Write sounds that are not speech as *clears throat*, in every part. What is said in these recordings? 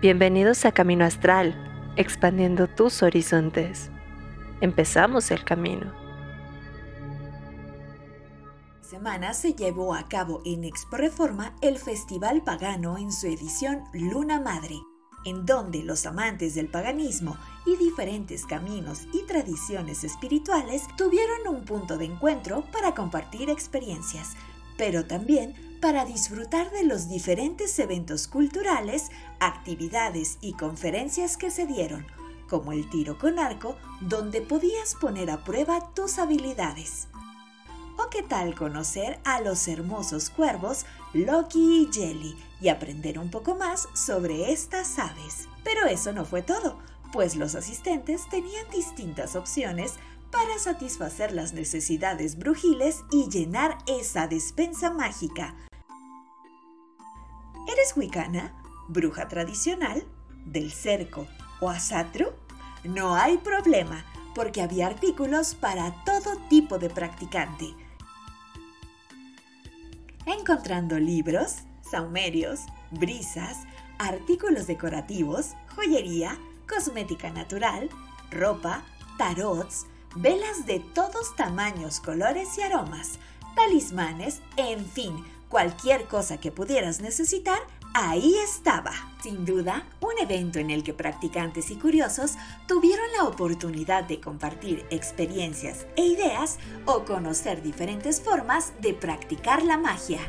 Bienvenidos a Camino Astral, expandiendo tus horizontes. Empezamos el camino. Semana se llevó a cabo en Expo Reforma el Festival Pagano en su edición Luna Madre, en donde los amantes del paganismo y diferentes caminos y tradiciones espirituales tuvieron un punto de encuentro para compartir experiencias, pero también para disfrutar de los diferentes eventos culturales, actividades y conferencias que se dieron, como el tiro con arco, donde podías poner a prueba tus habilidades. ¿O qué tal conocer a los hermosos cuervos Loki y Jelly y aprender un poco más sobre estas aves? Pero eso no fue todo, pues los asistentes tenían distintas opciones para satisfacer las necesidades brujiles y llenar esa despensa mágica. ¿Eres wicana? ¿Bruja tradicional? ¿Del cerco o asatru? No hay problema, porque había artículos para todo tipo de practicante. Encontrando libros, saumerios, brisas, artículos decorativos, joyería, cosmética natural, ropa, tarots, velas de todos tamaños, colores y aromas, talismanes, en fin, cualquier cosa que pudieras necesitar, ahí estaba. Sin duda, un evento en el que practicantes y curiosos tuvieron la oportunidad de compartir experiencias e ideas o conocer diferentes formas de practicar la magia.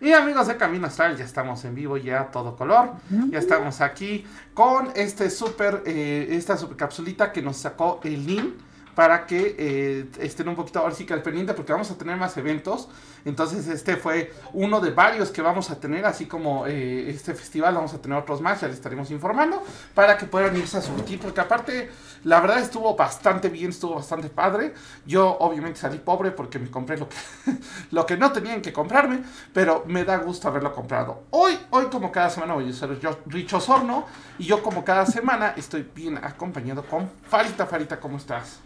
Y amigos de Camino Astral, ya estamos en vivo, ya todo color. Ya estamos aquí con este super, eh, esta super capsulita que nos sacó el link para que eh, estén un poquito ahora sí que al pendiente porque vamos a tener más eventos. Entonces este fue uno de varios que vamos a tener, así como eh, este festival vamos a tener otros más, ya les estaremos informando, para que puedan irse a surtir, porque aparte la verdad estuvo bastante bien, estuvo bastante padre. Yo obviamente salí pobre porque me compré lo que, *laughs* lo que no tenían que comprarme, pero me da gusto haberlo comprado. Hoy, hoy como cada semana voy a ser yo, Richo Sorno, y yo como cada semana estoy bien acompañado con Farita. Farita, ¿cómo estás?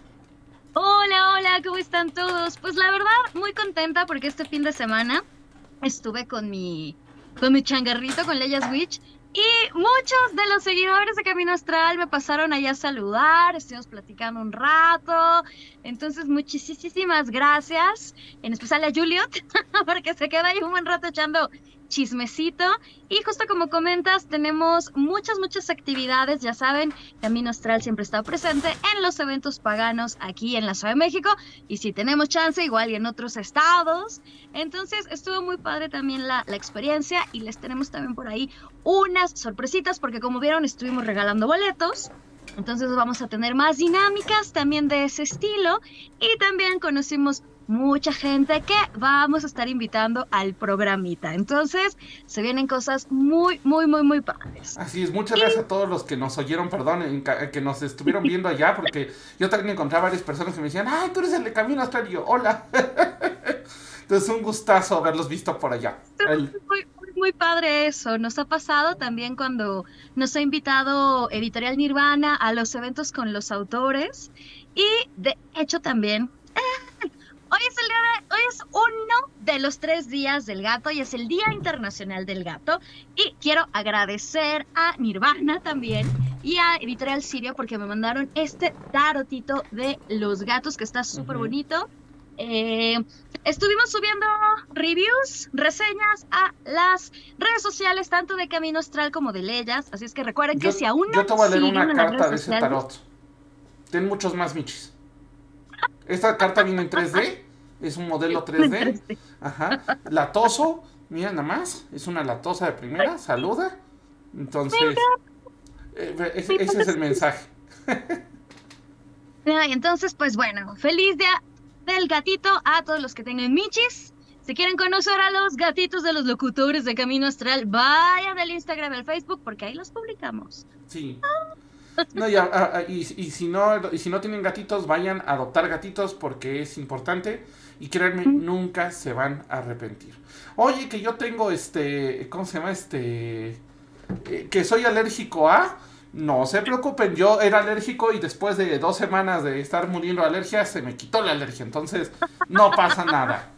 Hola, hola, ¿cómo están todos? Pues la verdad, muy contenta porque este fin de semana estuve con mi, con mi changarrito, con Leia Switch, y muchos de los seguidores de Camino Astral me pasaron allá a saludar, estuvimos platicando un rato. Entonces, muchísimas gracias, en especial a Juliet, *laughs* porque se queda ahí un buen rato echando chismecito. Y justo como comentas, tenemos muchas, muchas actividades. Ya saben, Camino Astral siempre está presente en los eventos paganos aquí en la Ciudad de México. Y si tenemos chance, igual y en otros estados. Entonces, estuvo muy padre también la, la experiencia. Y les tenemos también por ahí unas sorpresitas, porque como vieron, estuvimos regalando boletos. Entonces vamos a tener más dinámicas también de ese estilo y también conocimos mucha gente que vamos a estar invitando al programita. Entonces, se vienen cosas muy, muy, muy, muy padres. Así es, muchas gracias a todos los que nos oyeron, perdón, que nos estuvieron *laughs* viendo allá, porque yo también encontré a varias personas que me decían, ay, tú eres el de Camino Astral, y yo, hola. *laughs* Entonces, un gustazo haberlos visto por allá. Muy, muy padre eso. Nos ha pasado también cuando nos ha invitado Editorial Nirvana a los eventos con los autores. Y de hecho también eh, Hoy es el día de, hoy es uno de los tres días del gato y es el Día Internacional del Gato. Y quiero agradecer a Nirvana también y a Editorial Sirio porque me mandaron este tarotito de los gatos que está súper bonito. Eh, estuvimos subiendo reviews, reseñas a las redes sociales, tanto de Camino Astral como de Leyas. Así es que recuerden que si aún no. Yo te voy a leer una carta de ese tarot. Ten muchos más michis. Esta carta viene en 3D, es un modelo 3D. Ajá. Latoso, mira nada más, es una latosa de primera, saluda. Entonces, eh, ese, es el mensaje. *laughs* Entonces, pues bueno, feliz día del gatito a todos los que tengan michis. Si quieren conocer a los gatitos de los locutores de Camino Astral, vayan al Instagram al Facebook porque ahí los publicamos. Sí. No, y, si no, y si no tienen gatitos, vayan a adoptar gatitos porque es importante. Y créanme, nunca se van a arrepentir. Oye, que yo tengo este. ¿Cómo se llama? Este. Eh, que soy alérgico a. No se preocupen, yo era alérgico y después de dos semanas de estar muriendo de alergia, se me quitó la alergia. Entonces, no pasa nada.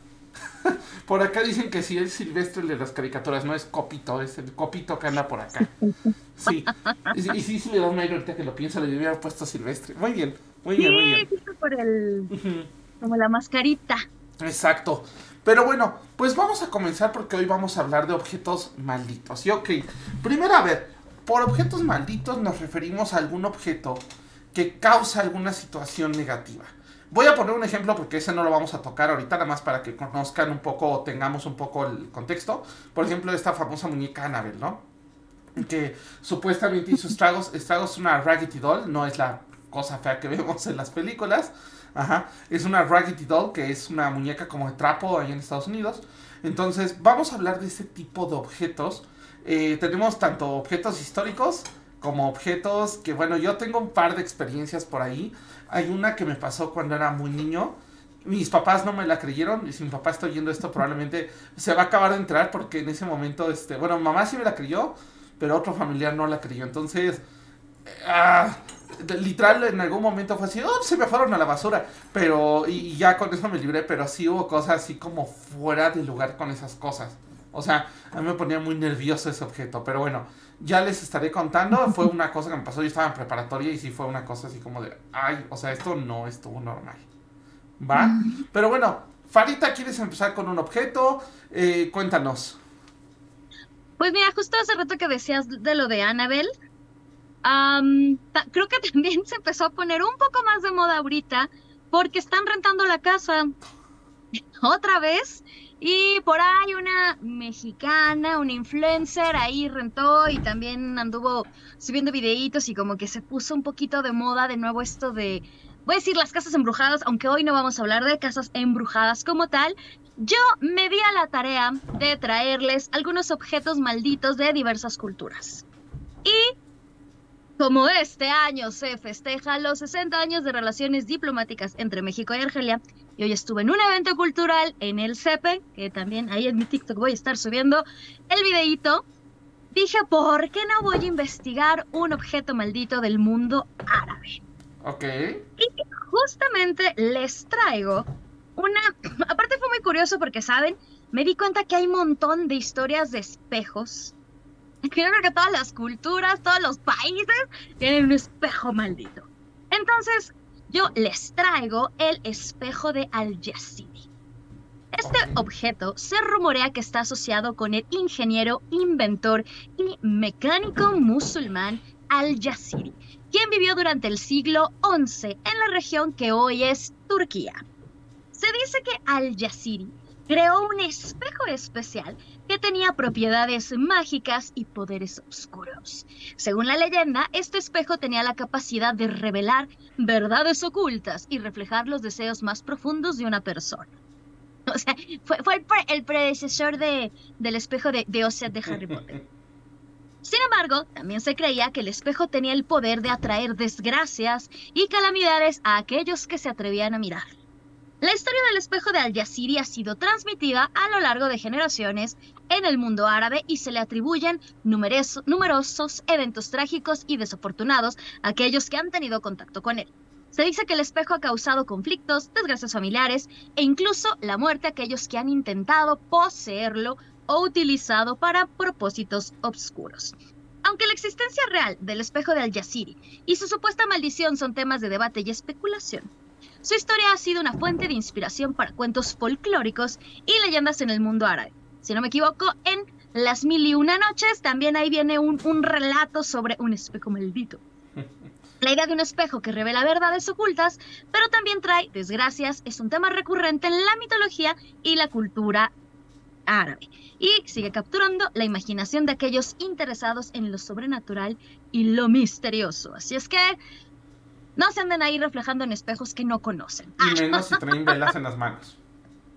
*laughs* Por acá dicen que sí es Silvestre el de las caricaturas, no es Copito, es el Copito que anda por acá. *laughs* Sí. Y, y sí, sí le da un aire ahorita que lo piensa, le hubiera puesto Silvestre. Muy bien, muy bien, muy bien. Por el... Como la mascarita. Exacto. Pero bueno, pues vamos a comenzar porque hoy vamos a hablar de objetos malditos. Y ok, primero a ver, por objetos malditos nos referimos a algún objeto que causa alguna situación negativa. Voy a poner un ejemplo porque ese no lo vamos a tocar ahorita, nada más para que conozcan un poco o tengamos un poco el contexto. Por ejemplo, esta famosa muñeca Annabelle, ¿no? Que supuestamente hizo estragos. Estragos es una Raggedy Doll, no es la cosa fea que vemos en las películas. Ajá, es una Raggedy Doll, que es una muñeca como de trapo ahí en Estados Unidos. Entonces, vamos a hablar de este tipo de objetos. Eh, tenemos tanto objetos históricos como objetos que, bueno, yo tengo un par de experiencias por ahí. Hay una que me pasó cuando era muy niño. Mis papás no me la creyeron y si mi papá está oyendo esto probablemente se va a acabar de entrar porque en ese momento, este, bueno, mamá sí me la creyó, pero otro familiar no la creyó. Entonces, ah, literal en algún momento fue así, oh, se me fueron a la basura, pero y, ya con eso me libré, pero sí hubo cosas así como fuera de lugar con esas cosas. O sea, a mí me ponía muy nervioso ese objeto, pero bueno, ya les estaré contando. Fue una cosa que me pasó, yo estaba en preparatoria y sí fue una cosa así como de, ay, o sea, esto no estuvo normal. ¿Va? Pero bueno, Farita, ¿quieres empezar con un objeto? Eh, cuéntanos. Pues mira, justo hace rato que decías de lo de Annabelle, am, ta- creo que *laughs* también se empezó a poner un poco más de moda ahorita porque están rentando la casa *laughs* otra vez y por ahí una mexicana, una influencer ahí rentó y también anduvo subiendo videitos y como que se puso un poquito de moda de nuevo esto de, voy a decir las casas embrujadas, aunque hoy no vamos a hablar de casas embrujadas como tal. Yo me di a la tarea de traerles algunos objetos malditos de diversas culturas. Y como este año se festeja los 60 años de relaciones diplomáticas entre México y Argelia, y hoy estuve en un evento cultural en el CEPE, que también ahí en mi TikTok voy a estar subiendo el videíto, dije, ¿por qué no voy a investigar un objeto maldito del mundo árabe? Ok. Justamente les traigo una... *clears throat* Aparte fue muy curioso porque, ¿saben? Me di cuenta que hay un montón de historias de espejos. Creo que todas las culturas, todos los países tienen un espejo maldito. Entonces, yo les traigo el espejo de Al-Yazidi. Este objeto se rumorea que está asociado con el ingeniero, inventor y mecánico musulmán Al-Yazidi, quien vivió durante el siglo XI en la región que hoy es Turquía. Se dice que Al-Yazidi creó un espejo especial que tenía propiedades mágicas y poderes oscuros. Según la leyenda, este espejo tenía la capacidad de revelar verdades ocultas y reflejar los deseos más profundos de una persona. O sea, fue, fue el, pre- el predecesor de, del espejo de, de de Harry Potter. Sin embargo, también se creía que el espejo tenía el poder de atraer desgracias y calamidades a aquellos que se atrevían a mirar. La historia del espejo de Al-Yaziri ha sido transmitida a lo largo de generaciones en el mundo árabe y se le atribuyen numeroso- numerosos eventos trágicos y desafortunados a aquellos que han tenido contacto con él. Se dice que el espejo ha causado conflictos, desgracias familiares e incluso la muerte a aquellos que han intentado poseerlo o utilizado para propósitos obscuros. Aunque la existencia real del espejo de Al-Yaziri y su supuesta maldición son temas de debate y especulación, su historia ha sido una fuente de inspiración para cuentos folclóricos y leyendas en el mundo árabe. Si no me equivoco, en Las Mil y Una Noches también ahí viene un, un relato sobre un espejo maldito. *laughs* La idea de un espejo que revela verdades ocultas, pero también trae desgracias, es un tema recurrente en la mitología y la cultura árabe. Y sigue capturando la imaginación de aquellos interesados en lo sobrenatural y lo misterioso. Así es que no se anden ahí reflejando en espejos que no conocen. Y menos si traen velas en las manos.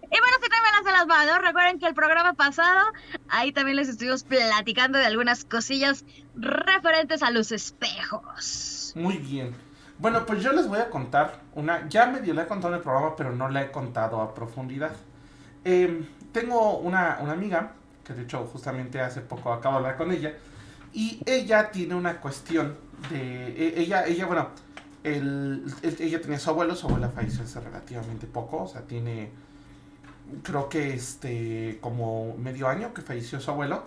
Y bueno, si traen velas en las manos, recuerden que el programa pasado, ahí también les estuvimos platicando de algunas cosillas referentes a los espejos. Muy bien. Bueno, pues yo les voy a contar una. Ya medio la he contado en el programa, pero no la he contado a profundidad. Eh, tengo una, una amiga, que de hecho justamente hace poco acabo de hablar con ella, y ella tiene una cuestión de. e- Ella, ella bueno, el, el- ella tenía su abuelo, su abuela falleció hace relativamente poco, o sea, tiene creo que este, como medio año que falleció su abuelo,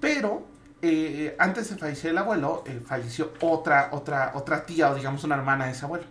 pero eh, antes de fallecer el abuelo, eh, falleció otra, otra, otra tía o digamos una hermana de ese abuelo.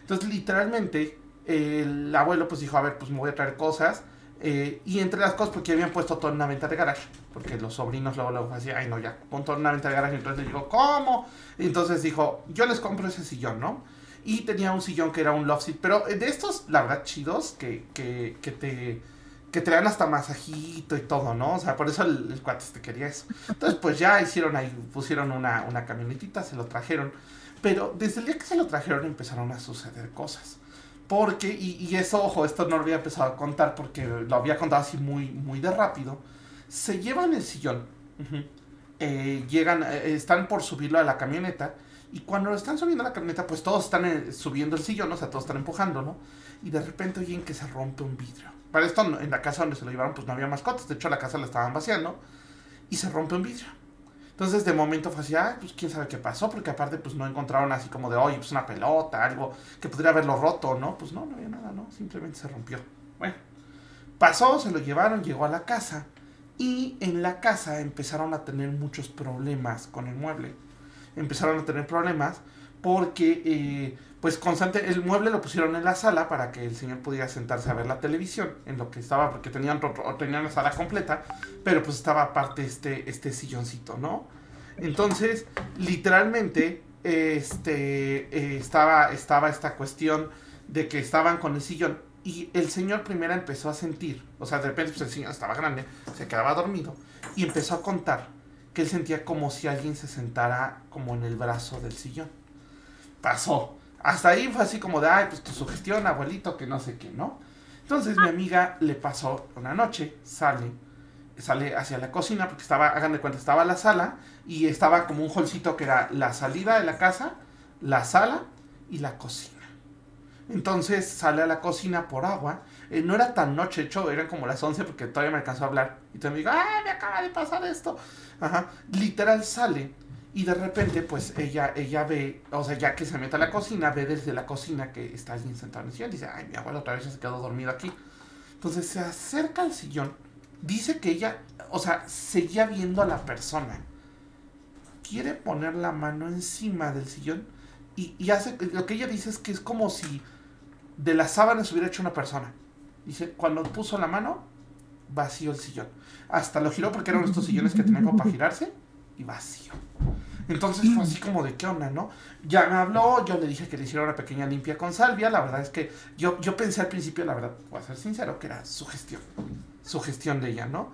Entonces, literalmente, el abuelo pues dijo, a ver, pues me voy a traer cosas. Eh, y entre las cosas, porque habían puesto toda una venta de garage. Porque los sobrinos luego, luego decían, ay no, ya, pon toda una venta de garage. Entonces le dijo, ¿cómo? entonces dijo, yo les compro ese sillón, ¿no? Y tenía un sillón que era un love seat. Pero de estos, la verdad, chidos, que, que, que te que te dan hasta masajito y todo, ¿no? O sea, por eso el, el cuate te quería eso. Entonces, pues ya hicieron ahí, pusieron una, una camionetita, se lo trajeron. Pero desde el día que se lo trajeron empezaron a suceder cosas. Porque, y, y eso, ojo, esto no lo había empezado a contar porque lo había contado así muy, muy de rápido. Se llevan el sillón, eh, llegan, eh, están por subirlo a la camioneta. Y cuando lo están subiendo a la camioneta, pues todos están eh, subiendo el sillón, o sea, todos están empujando, ¿no? Y de repente oyen que se rompe un vidrio. Para esto, en la casa donde se lo llevaron, pues no había mascotas. De hecho, la casa la estaban vaciando. Y se rompe un vidrio. Entonces, de momento fue así, ah, pues quién sabe qué pasó. Porque aparte, pues no encontraron así como de, oye, pues una pelota, algo que pudiera haberlo roto, ¿no? Pues no, no había nada, ¿no? Simplemente se rompió. Bueno, pasó, se lo llevaron, llegó a la casa. Y en la casa empezaron a tener muchos problemas con el mueble. Empezaron a tener problemas porque, eh, pues constante, el mueble lo pusieron en la sala para que el señor pudiera sentarse a ver la televisión, en lo que estaba, porque tenían, tenían la sala completa, pero pues estaba aparte este, este silloncito, ¿no? Entonces, literalmente, este, eh, estaba, estaba esta cuestión de que estaban con el sillón y el señor primero empezó a sentir, o sea, de repente pues, el señor estaba grande, se quedaba dormido y empezó a contar que él sentía como si alguien se sentara como en el brazo del sillón. Pasó. Hasta ahí fue así como de, ay, pues tu sugestión, abuelito, que no sé qué, ¿no? Entonces mi amiga le pasó una noche, sale, sale hacia la cocina, porque estaba, hagan de cuenta, estaba la sala y estaba como un holcito que era la salida de la casa, la sala y la cocina. Entonces sale a la cocina por agua. Eh, no era tan noche, hecho, eran como las 11 porque todavía me alcanzó a hablar. Y todavía me digo, ¡ah, me acaba de pasar esto! Ajá. Literal sale y de repente, pues ella, ella ve, o sea, ya que se mete a la cocina, ve desde la cocina que está alguien sentado en el sillón. Dice, ay, mi abuelo otra vez ya se quedó dormido aquí. Entonces se acerca al sillón. Dice que ella, o sea, seguía viendo a la persona. Quiere poner la mano encima del sillón y, y hace, lo que ella dice es que es como si de la sábana se hubiera hecho una persona. Dice, cuando puso la mano, vacío el sillón. Hasta lo giró porque eran estos sillones que tenían como para girarse y vacío. Entonces fue así como de qué onda, ¿no? Ya me habló, yo le dije que le hiciera una pequeña limpia con salvia. La verdad es que yo, yo pensé al principio, la verdad, voy a ser sincero, que era su gestión. Su de ella, ¿no?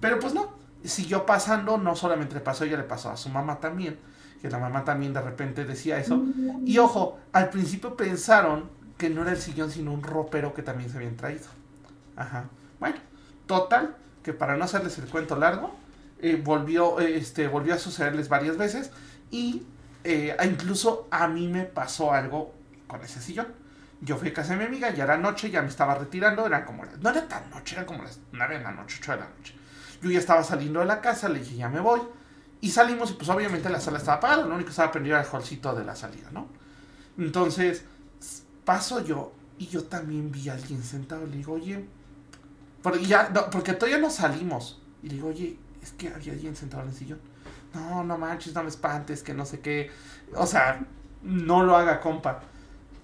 Pero pues no. Siguió pasando, no solamente le pasó ella, le pasó a su mamá también. Que la mamá también de repente decía eso. Y ojo, al principio pensaron que no era el sillón, sino un ropero que también se habían traído. Ajá. Bueno, total, que para no hacerles el cuento largo, eh, volvió, eh, este, volvió a sucederles varias veces y eh, incluso a mí me pasó algo con ese sillón. Yo fui a casa de mi amiga, ya era noche, ya me estaba retirando, eran como no era tan noche, eran como las 9 de la noche, 8 de la noche. Yo ya estaba saliendo de la casa, le dije, ya me voy. Y salimos y pues obviamente la sala estaba apagada, lo único que estaba prendido era el holcito de la salida, ¿no? Entonces, paso yo y yo también vi a alguien sentado. Le digo, oye, porque, ya, no, porque todavía no salimos. Y le digo, oye, es que había alguien sentado en el sillón. No, no manches, no me espantes, que no sé qué. O sea, no lo haga, compa.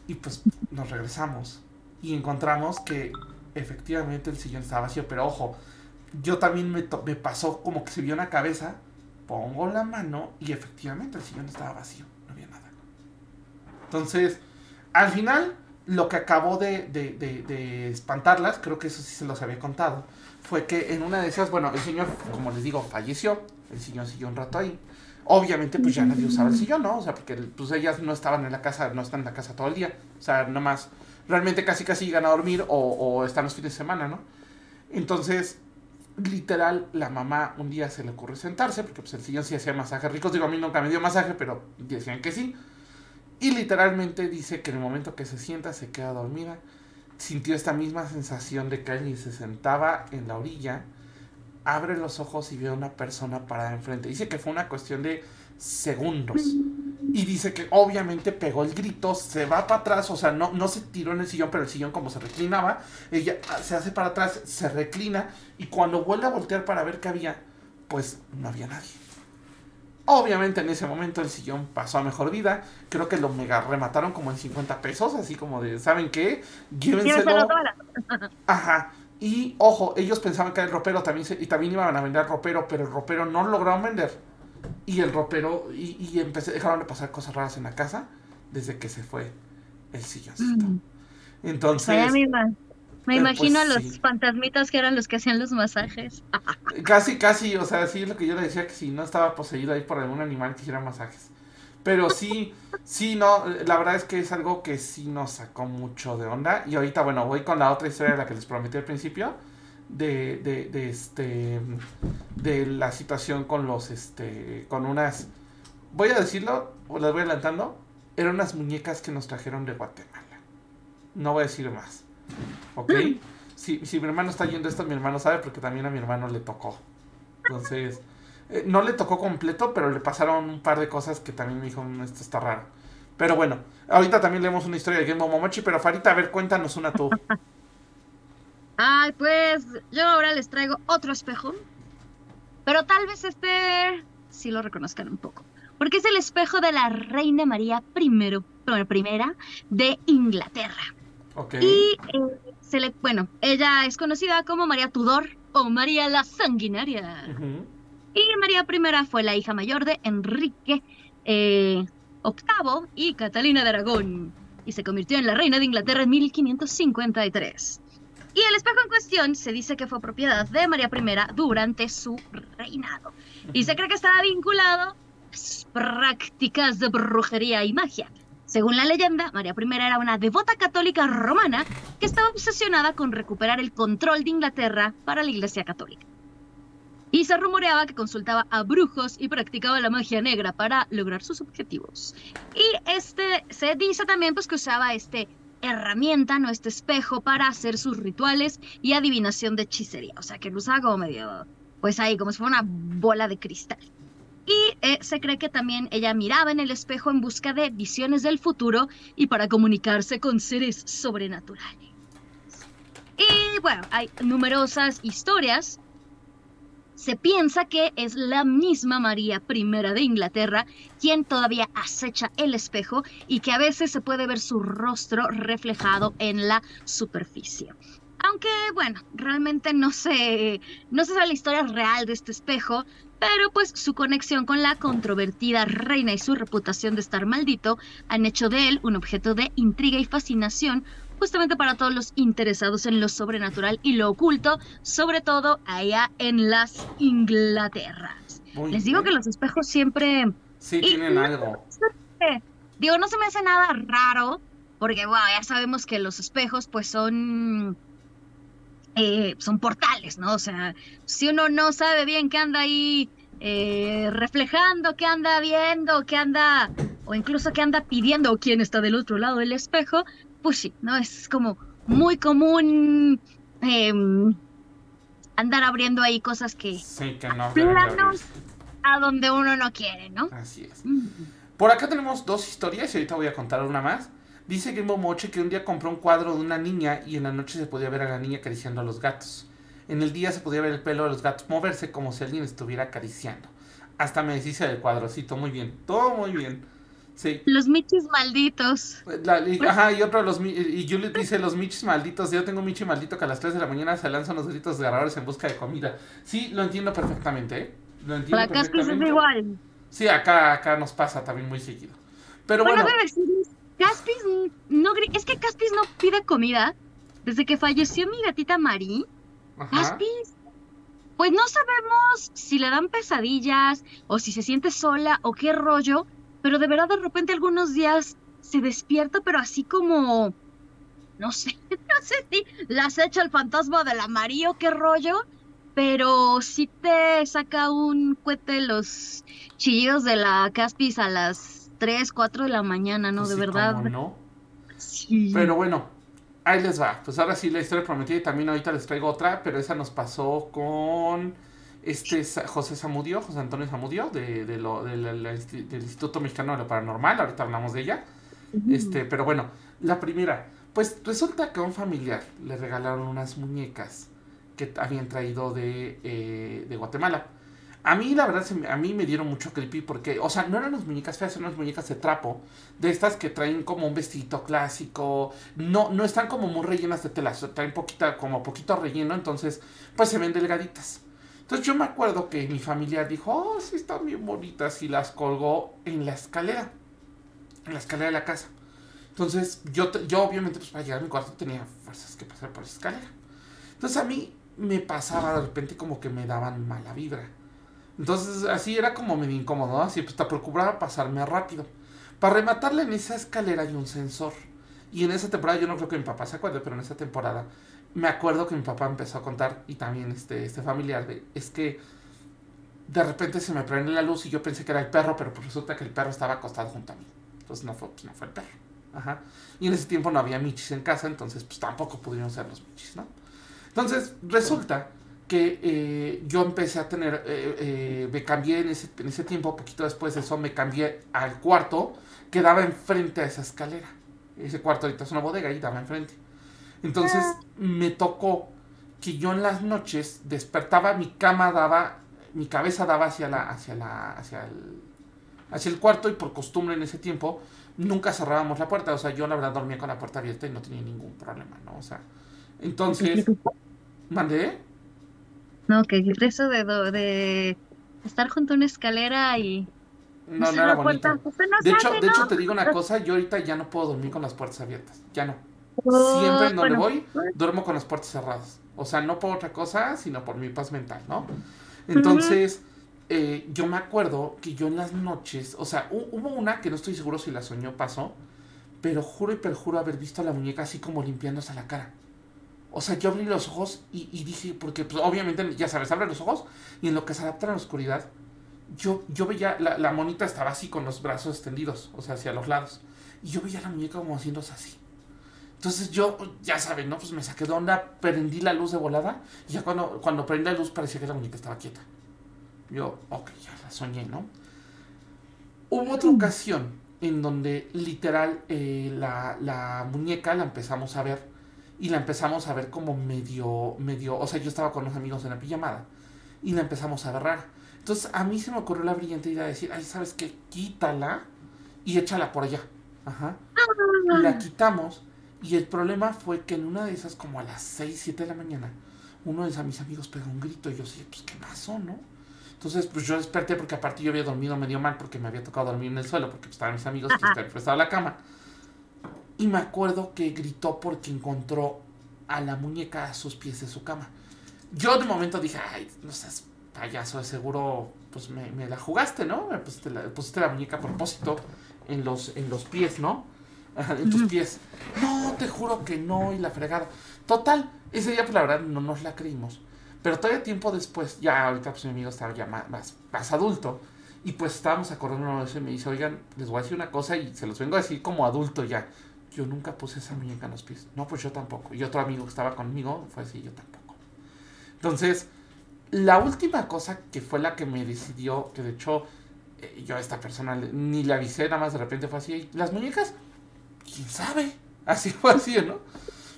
Y pues nos regresamos. Y encontramos que efectivamente el sillón estaba vacío. Pero ojo, yo también me, me pasó como que se vio una cabeza. Pongo la mano y efectivamente el sillón estaba vacío. No había nada. Entonces, al final, lo que acabó de, de- de- de espantarlas, creo que eso sí se los había contado, fue que en una de esas, bueno, el señor, como les digo, falleció, el sillón siguió un rato ahí. Obviamente, pues ya nadie usaba el sillón, ¿no? O sea, porque pues ellas no estaban en la casa, no están en la casa todo el día. O sea, nomás, realmente casi casi llegan a dormir o, o están los fines de semana, ¿no? Entonces, literal, la mamá un día se le ocurre sentarse, porque pues el sillón sí hacía masajes ricos. Digo, a mí nunca me dio masaje, pero decían que sí. Y literalmente dice que en el momento que se sienta se queda dormida. Sintió esta misma sensación de que alguien se sentaba en la orilla, abre los ojos y ve a una persona parada enfrente. Dice que fue una cuestión de segundos. Y dice que obviamente pegó el grito, se va para atrás, o sea, no, no se tiró en el sillón, pero el sillón como se reclinaba, ella se hace para atrás, se reclina y cuando vuelve a voltear para ver qué había, pues no había nadie. Obviamente en ese momento el sillón pasó a mejor vida. Creo que lo mega remataron como en 50 pesos, así como de, ¿saben qué? Llévenselo. *laughs* Ajá. Y ojo, ellos pensaban que el ropero también y también iban a vender ropero, pero el ropero no lograron vender. Y el ropero, y, y empecé, dejaron de pasar cosas raras en la casa desde que se fue el silloncito. Mm. Entonces. Me eh, imagino pues, a los fantasmitas que eran los que hacían los masajes. *laughs* casi, casi, o sea, sí es lo que yo le decía que si no estaba poseído ahí por algún animal que hiciera masajes. Pero sí, sí, no, la verdad es que es algo que sí nos sacó mucho de onda. Y ahorita, bueno, voy con la otra historia de la que les prometí al principio. De, de, de este, de la situación con los, este, con unas, voy a decirlo, o las voy adelantando, eran unas muñecas que nos trajeron de Guatemala. No voy a decir más. ¿Ok? Si, si mi hermano está yendo esto, mi hermano sabe porque también a mi hermano le tocó. Entonces, eh, no le tocó completo, pero le pasaron un par de cosas que también me dijo, mm, esto está raro. Pero bueno, ahorita también leemos una historia de Game Momochi, pero Farita, a ver, cuéntanos una tú. Ay, pues yo ahora les traigo otro espejo. Pero tal vez este sí lo reconozcan un poco. Porque es el espejo de la Reina María I, primera de Inglaterra. Y eh, se le, bueno, ella es conocida como María Tudor o María la Sanguinaria. Y María I fue la hija mayor de Enrique eh, VIII y Catalina de Aragón y se convirtió en la reina de Inglaterra en 1553. Y el espejo en cuestión se dice que fue propiedad de María I durante su reinado. Y se cree que estaba vinculado a prácticas de brujería y magia. Según la leyenda, María I era una devota católica romana que estaba obsesionada con recuperar el control de Inglaterra para la Iglesia Católica. Y se rumoreaba que consultaba a brujos y practicaba la magia negra para lograr sus objetivos. Y este se dice también pues que usaba este herramienta, no este espejo para hacer sus rituales y adivinación de hechicería, o sea, que lo usaba como medio pues ahí como si fuera una bola de cristal. Y eh, se cree que también ella miraba en el espejo en busca de visiones del futuro y para comunicarse con seres sobrenaturales. Y bueno, hay numerosas historias. Se piensa que es la misma María I de Inglaterra quien todavía acecha el espejo y que a veces se puede ver su rostro reflejado en la superficie. Aunque, bueno, realmente no sé, no se sabe la historia real de este espejo, pero pues su conexión con la controvertida reina y su reputación de estar maldito han hecho de él un objeto de intriga y fascinación justamente para todos los interesados en lo sobrenatural y lo oculto, sobre todo allá en las Inglaterras. Les digo que los espejos siempre... Sí, tienen algo. digo, no se me hace nada raro, porque bueno, ya sabemos que los espejos pues son eh, son portales, ¿no? O sea, si uno no sabe bien qué anda ahí eh, reflejando, qué anda viendo, qué anda, o incluso qué anda pidiendo, o quién está del otro lado del espejo, pues sí, ¿no? Es como muy común em, andar abriendo ahí cosas que, sí, que no planos a donde uno no quiere, ¿no? Así es. Mm. Por acá tenemos dos historias y ahorita voy a contar una más. Dice Game Moche que un día compró un cuadro de una niña y en la noche se podía ver a la niña acariciando a los gatos. En el día se podía ver el pelo de los gatos moverse como si alguien estuviera acariciando. Hasta me deshice del cuadrocito, muy bien, todo muy bien. Sí. Los michis malditos. ajá, y otro, los, y Juliet dice los michis malditos. Yo tengo un michi maldito que a las 3 de la mañana se lanzan los gritos desgarradores en busca de comida. Sí, lo entiendo perfectamente, ¿eh? Lo entiendo acá perfectamente. es igual. Sí, acá, acá nos pasa también muy seguido. Pero bueno. Caspis no es que Caspis no pide comida desde que falleció mi gatita Mari. Caspis, pues no sabemos si le dan pesadillas o si se siente sola o qué rollo, pero de verdad de repente algunos días se despierta, pero así como no sé, *laughs* no sé si le acecha el fantasma de la María o qué rollo, pero si te saca un cohete los chillidos de la Caspis a las 3, 4 de la mañana, ¿no? Pues de verdad. no? Sí. Pero bueno, ahí les va. Pues ahora sí, la historia prometida y también ahorita les traigo otra, pero esa nos pasó con este es José Zamudio, José Antonio Zamudio, de, de lo, de la- la insti- del Instituto Mexicano de lo Paranormal, ahorita hablamos de ella. Este, pero bueno, la primera, pues resulta que a un familiar le regalaron unas muñecas que habían traído de, eh, de Guatemala. A mí, la verdad, a mí me dieron mucho creepy porque, o sea, no eran unas muñecas feas, eran unas muñecas de trapo, de estas que traen como un vestidito clásico, no, no están como muy rellenas de tela, o sea, traen poquita, como poquito relleno, entonces, pues se ven delgaditas. Entonces yo me acuerdo que mi familia dijo, oh, sí están bien bonitas, y las colgó en la escalera, en la escalera de la casa. Entonces yo, yo obviamente, pues para llegar a mi cuarto tenía fuerzas que pasar por esa escalera. Entonces a mí me pasaba de repente como que me daban mala vibra. Entonces así era como medio incómodo, ¿no? así pues te procuraba pasarme rápido. Para rematarla en esa escalera hay un sensor. Y en esa temporada, yo no creo que mi papá se acuerde, pero en esa temporada me acuerdo que mi papá empezó a contar, y también este, este familiar, de, es que de repente se me prende la luz y yo pensé que era el perro, pero pues resulta que el perro estaba acostado junto a mí. Entonces no fue, pues no fue el perro. Ajá. Y en ese tiempo no había michis en casa, entonces pues tampoco pudieron ser los michis, ¿no? Entonces resulta que eh, yo empecé a tener, eh, eh, me cambié en ese, en ese tiempo, poquito después de eso, me cambié al cuarto que daba enfrente a esa escalera. Ese cuarto ahorita es una bodega y daba enfrente. Entonces me tocó que yo en las noches despertaba, mi cama daba, mi cabeza daba hacia la, hacia la, hacia el, hacia el cuarto y por costumbre en ese tiempo nunca cerrábamos la puerta. O sea, yo la verdad dormía con la puerta abierta y no tenía ningún problema, ¿no? O sea, entonces, mandé. No, que eso de, estar junto a una escalera y No, no era puerta. bonito. No De hecho, de hecho te digo una cosa, yo ahorita ya no puedo dormir con las puertas abiertas, ya no. Oh, Siempre en donde bueno, voy, duermo con las puertas cerradas. O sea, no por otra cosa, sino por mi paz mental, ¿no? Entonces, eh, yo me acuerdo que yo en las noches, o sea, hu- hubo una que no estoy seguro si la soñó pasó, pero juro y perjuro haber visto a la muñeca así como limpiándose la cara. O sea, yo abrí los ojos y, dije, porque pues, obviamente, ya sabes, abre los ojos y en lo que se adapta a la oscuridad, yo, yo veía, la, la monita estaba así con los brazos extendidos, o sea, hacia los lados. Y yo veía la muñeca como haciéndose así. Entonces yo, ya saben, ¿no? Pues me saqué de onda, prendí la luz de volada y ya cuando, cuando prendí la luz parecía que la muñeca estaba quieta. Yo, ok, ya la soñé, ¿no? Hubo otra ocasión en donde literal eh, la, la muñeca la empezamos a ver y la empezamos a ver como medio, medio, o sea, yo estaba con los amigos en la pijamada y la empezamos a rara. Entonces a mí se me ocurrió la brillante idea de decir, ay, ¿sabes qué? Quítala y échala por allá. Ajá. La quitamos y el problema fue que en una de esas, como a las 6, 7 de la mañana, uno de mis amigos pegó un grito y yo decía, pues, ¿qué pasó, no? Entonces, pues yo desperté porque aparte yo había dormido medio mal porque me había tocado dormir en el suelo porque pues, estaban mis amigos que estaban prestados a la cama. Y me acuerdo que gritó porque encontró a la muñeca a sus pies de su cama. Yo de momento dije, ay, no seas payaso, de seguro pues me, me la jugaste, ¿no? Me pusiste la, pusiste la muñeca a propósito en los, en los pies, ¿no? *laughs* En tus pies. No, te juro que no, y la fregada. Total, ese día pues la verdad no nos la creímos. Pero todavía tiempo después, ya ahorita pues mi amigo estaba ya más, más, más adulto. Y pues estábamos acordando de eso y me dice, oigan, les voy a decir una cosa y se los vengo a decir como adulto ya. Yo nunca puse esa muñeca en los pies. No, pues yo tampoco. Y otro amigo que estaba conmigo fue así, yo tampoco. Entonces, la última cosa que fue la que me decidió, que de hecho eh, yo a esta persona ni le avisé, nada más de repente fue así, las muñecas, quién sabe. *laughs* Así fue así, ¿no?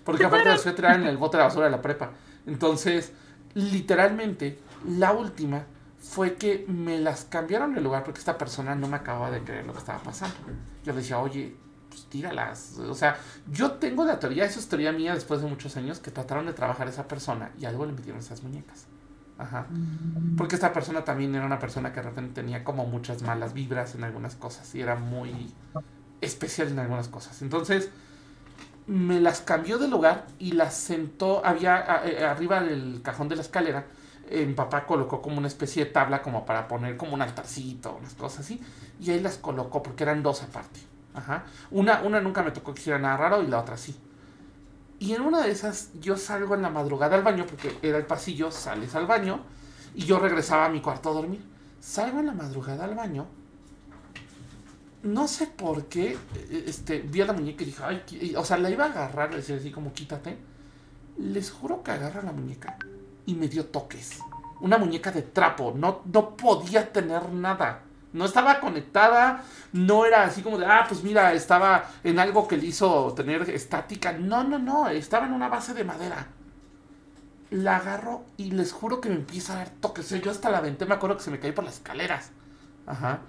Porque aparte las fui a tirar en el bote de la basura de la prepa. Entonces, literalmente, la última fue que me las cambiaron de lugar porque esta persona no me acababa de creer lo que estaba pasando. Yo le decía, oye, pues tíralas. O sea, yo tengo la teoría, eso es teoría mía después de muchos años, que trataron de trabajar a esa persona y algo le metieron esas muñecas. Ajá. Porque esta persona también era una persona que de repente tenía como muchas malas vibras en algunas cosas y era muy especial en algunas cosas. Entonces, me las cambió de lugar y las sentó, había a- eh, arriba del cajón de la escalera, eh, mi papá colocó como una especie de tabla como para poner como un altarcito, unas cosas así, y ahí las colocó porque eran dos aparte. Ajá. Una, una nunca me tocó que hiciera nada raro y la otra sí. Y en una de esas yo salgo en la madrugada al baño porque era el pasillo, sales al baño y yo regresaba a mi cuarto a dormir. Salgo en la madrugada al baño. No sé por qué, eh, este, vi a la muñeca y dije, ay, o sea, la iba a agarrar, decir así como quítate. Les juro que agarra la muñeca y me dio toques. una muñeca de trapo, no, no podía tener nada. No estaba conectada, no era así como de, ah, pues mira, estaba en algo que le hizo tener estática. No, no, no, estaba en una base de madera. La agarro y les juro que me empieza a dar toques. Yo hasta la aventé, me acuerdo que se me caí por las escaleras. Ajá.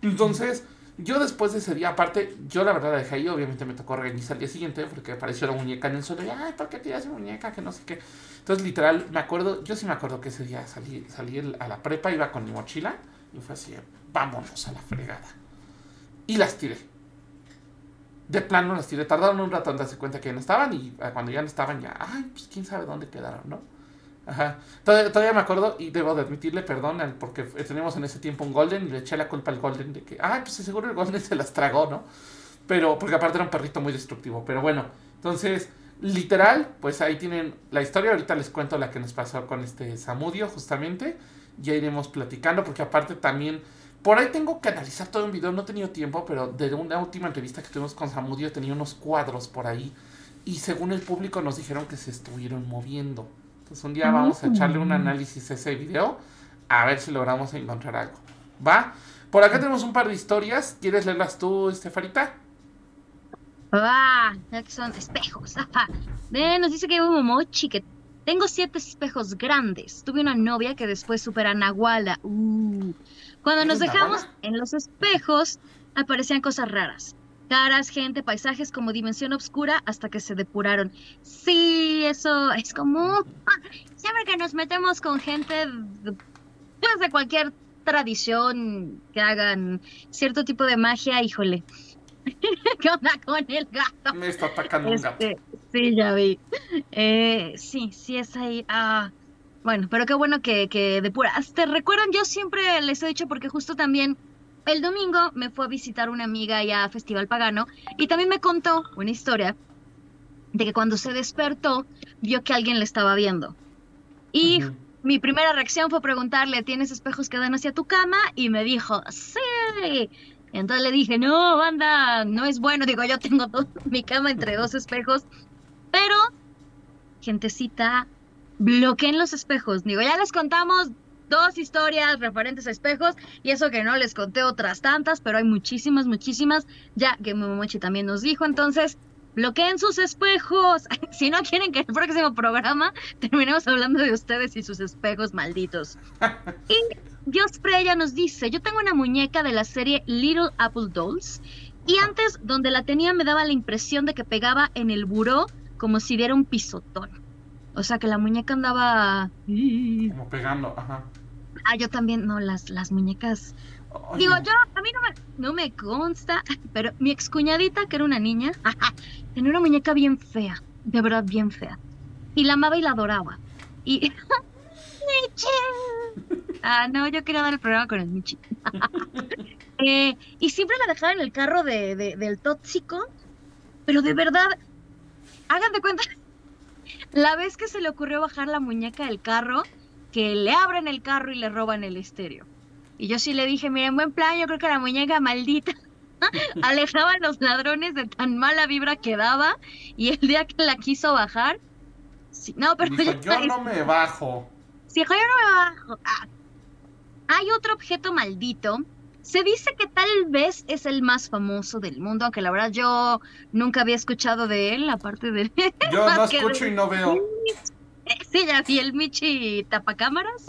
Entonces, yo después de ese día, aparte, yo la verdad la dejé ahí, obviamente me tocó regañar al día siguiente porque apareció la muñeca en el suelo y, ay, ¿por qué tiras muñeca? Que no sé qué. Entonces, literal, me acuerdo, yo sí me acuerdo que ese día salí, salí a la prepa, iba con mi mochila y fue así, vámonos a la fregada. Y las tiré. De plano las tiré. Tardaron un rato en darse cuenta que ya no estaban y ah, cuando ya no estaban ya, ay, pues quién sabe dónde quedaron, ¿no? Ajá. Todavía, me acuerdo y debo de admitirle perdón porque teníamos en ese tiempo un Golden y le eché la culpa al Golden de que, ay, pues seguro el Golden *laughs* se las tragó, ¿no? Pero, porque aparte era un perrito muy destructivo. Pero bueno, entonces, literal, pues ahí tienen la historia. Ahorita les cuento la que nos pasó con este Samudio, justamente. Ya iremos platicando porque aparte también por ahí tengo que analizar todo un video, no he tenido tiempo, pero de una última entrevista que tuvimos con Samudio tenía unos cuadros por ahí y según el público nos dijeron que se estuvieron moviendo. Entonces un día vamos a echarle un análisis a ese video a ver si logramos encontrar algo. ¿Va? Por acá tenemos un par de historias. ¿Quieres leerlas tú, Estefarita? Ah, son espejos. *laughs* nos dice que hay un momochi que tengo siete espejos grandes. Tuve una novia que después supera a Nahuala. Uh. Cuando nos dejamos en los espejos, aparecían cosas raras. Caras, gente, paisajes como dimensión oscura hasta que se depuraron. Sí, eso es como... Siempre que nos metemos con gente pues, de cualquier tradición que hagan cierto tipo de magia, híjole. *laughs* ¿Qué onda con el gato? Me está atacando un gato. Este, sí, ya vi. Eh, sí, sí es ahí. Ah, bueno, pero qué bueno que, que depuras. ¿Te recuerdan? Yo siempre les he dicho porque justo también el domingo me fue a visitar una amiga ya a Festival Pagano y también me contó una historia de que cuando se despertó vio que alguien le estaba viendo. Y mi primera reacción fue preguntarle, ¿tienes espejos que dan hacia tu cama? Y me dijo, sí. Entonces le dije, no, banda, no es bueno. Digo, yo tengo mi cama entre dos espejos. Pero, gentecita, bloqueen los espejos. Digo, ya les contamos dos historias referentes a espejos y eso que no les conté otras tantas, pero hay muchísimas, muchísimas, ya que Momochi también nos dijo, entonces bloqueen sus espejos. *laughs* si no quieren que el próximo programa *laughs* terminemos hablando de ustedes y sus espejos malditos. *laughs* y Dios Freya nos dice, yo tengo una muñeca de la serie Little Apple Dolls y antes donde la tenía me daba la impresión de que pegaba en el buró como si diera un pisotón. O sea, que la muñeca andaba... Como pegando, ajá. Ah, yo también, no, las, las muñecas... Digo, yo, a mí no me, no me consta, pero mi excuñadita, que era una niña, *laughs* tenía una muñeca bien fea, de verdad bien fea. Y la amaba y la adoraba. Y... *laughs* ¡Michi! Ah, no, yo quería dar el programa con el Michi. *laughs* Eh, y siempre la dejaba en el carro de, del tóxico, pero de verdad, hagan de cuenta, la vez que se le ocurrió bajar la muñeca del carro, que le abren el carro y le roban el estéreo. Y yo sí le dije, miren, buen plan, yo creo que la muñeca maldita *laughs* alejaba a los ladrones de tan mala vibra que daba. Y el día que la quiso bajar, sí, no, pero yo no me bajo. Sí, yo no me bajo. Ah. Hay otro objeto maldito se dice que tal vez es el más famoso del mundo, aunque la verdad yo nunca había escuchado de él, aparte de... *laughs* Yo no escucho y no veo. Sí, ya vi el Michi tapacámaras.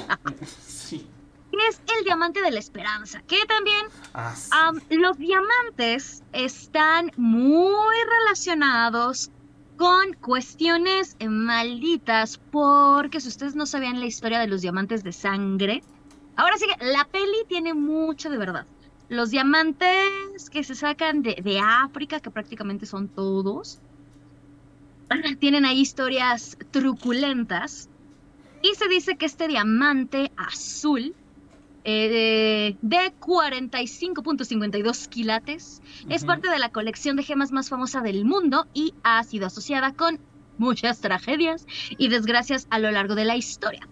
sí. *laughs* Es el diamante de la esperanza, que también ah, los diamantes están muy relacionados con cuestiones malditas, porque si ustedes no sabían la historia de los diamantes de sangre, Ahora sí que la peli tiene mucho de verdad. Los diamantes que se sacan de, de África, que prácticamente son todos, tienen ahí historias truculentas. Y se dice que este diamante azul eh, de 45.52 quilates es parte de la colección de gemas más famosa del mundo y ha sido asociada con muchas tragedias y desgracias a lo largo de la historia.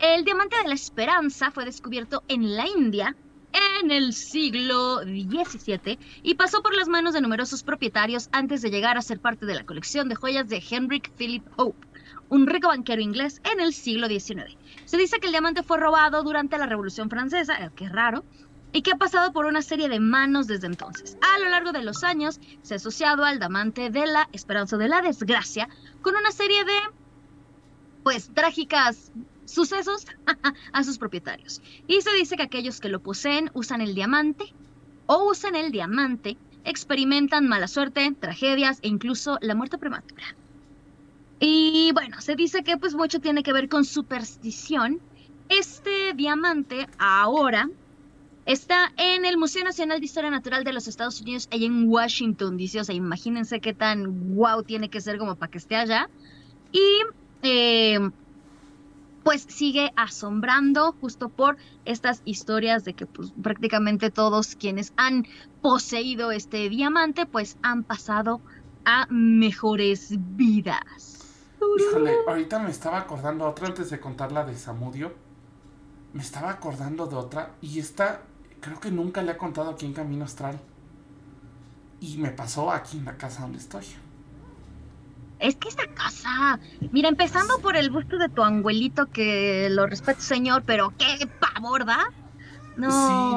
El diamante de la esperanza fue descubierto en la India en el siglo XVII y pasó por las manos de numerosos propietarios antes de llegar a ser parte de la colección de joyas de Henrik Philip Hope. un rico banquero inglés en el siglo XIX. Se dice que el diamante fue robado durante la Revolución Francesa, eh, que es raro, y que ha pasado por una serie de manos desde entonces. A lo largo de los años se ha asociado al diamante de la esperanza de la desgracia con una serie de, pues, trágicas sucesos *laughs* a sus propietarios. Y se dice que aquellos que lo poseen usan el diamante o usan el diamante, experimentan mala suerte, tragedias e incluso la muerte prematura. Y bueno, se dice que pues mucho tiene que ver con superstición. Este diamante ahora está en el Museo Nacional de Historia Natural de los Estados Unidos, ahí en Washington, dice, o sea, imagínense qué tan guau tiene que ser como para que esté allá. Y eh, pues sigue asombrando justo por estas historias de que pues, prácticamente todos quienes han poseído este diamante pues han pasado a mejores vidas. Híjole, ahorita me estaba acordando otra antes de contar la de Samudio. Me estaba acordando de otra y esta creo que nunca le he contado aquí en Camino Astral. Y me pasó aquí en la casa donde estoy. Es que esa casa, mira, empezando por el busto de tu abuelito, que lo respeto, señor, pero qué pavor da. No. Sí,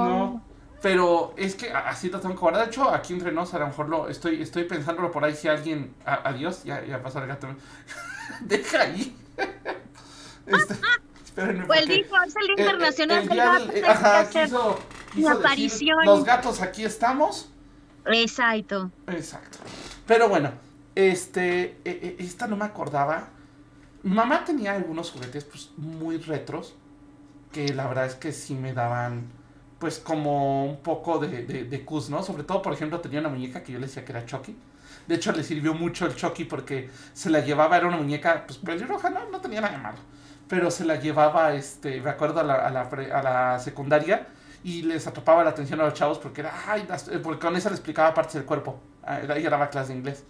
no. Pero es que así lo tengo que guardar. De hecho, aquí entre nos, a lo mejor lo estoy, estoy pensándolo por ahí. Si alguien. adiós, ya, ya pasó el gato. Deja ahí. *laughs* este, espérenme. Pues día, es el Día Internacional del Gato. ajá, quiso, quiso aparición. los gatos aquí estamos. Exacto. Exacto. Pero bueno, este, e, e, esta no me acordaba. Mamá tenía algunos juguetes pues, muy retros, que la verdad es que sí me daban, pues, como un poco de, de, cus, ¿no? Sobre todo, por ejemplo, tenía una muñeca que yo le decía que era Chucky. De hecho, le sirvió mucho el Chucky porque se la llevaba, era una muñeca, pues, pelirroja, ¿no? No tenía nada de malo. Pero se la llevaba, este, me acuerdo, a la, a la, a la secundaria y les atrapaba la atención a los chavos porque era, ay, porque con esa le explicaba partes del cuerpo. Ah, ella daba clase de inglés.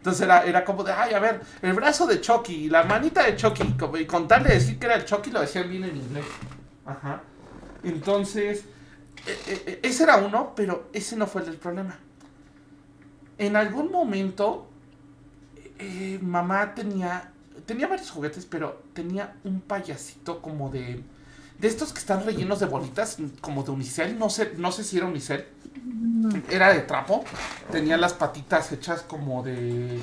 Entonces era, era como de, ay, a ver, el brazo de Chucky, la manita de Chucky, y con tal de decir que era el Chucky, lo decían bien en inglés. Ajá. Entonces, e, e, e, ese era uno, pero ese no fue el problema. En algún momento, eh, mamá tenía, tenía varios juguetes, pero tenía un payasito como de, de estos que están rellenos de bolitas, como de unicel, no sé, no sé si era unicel era de trapo. Tenía las patitas hechas como de.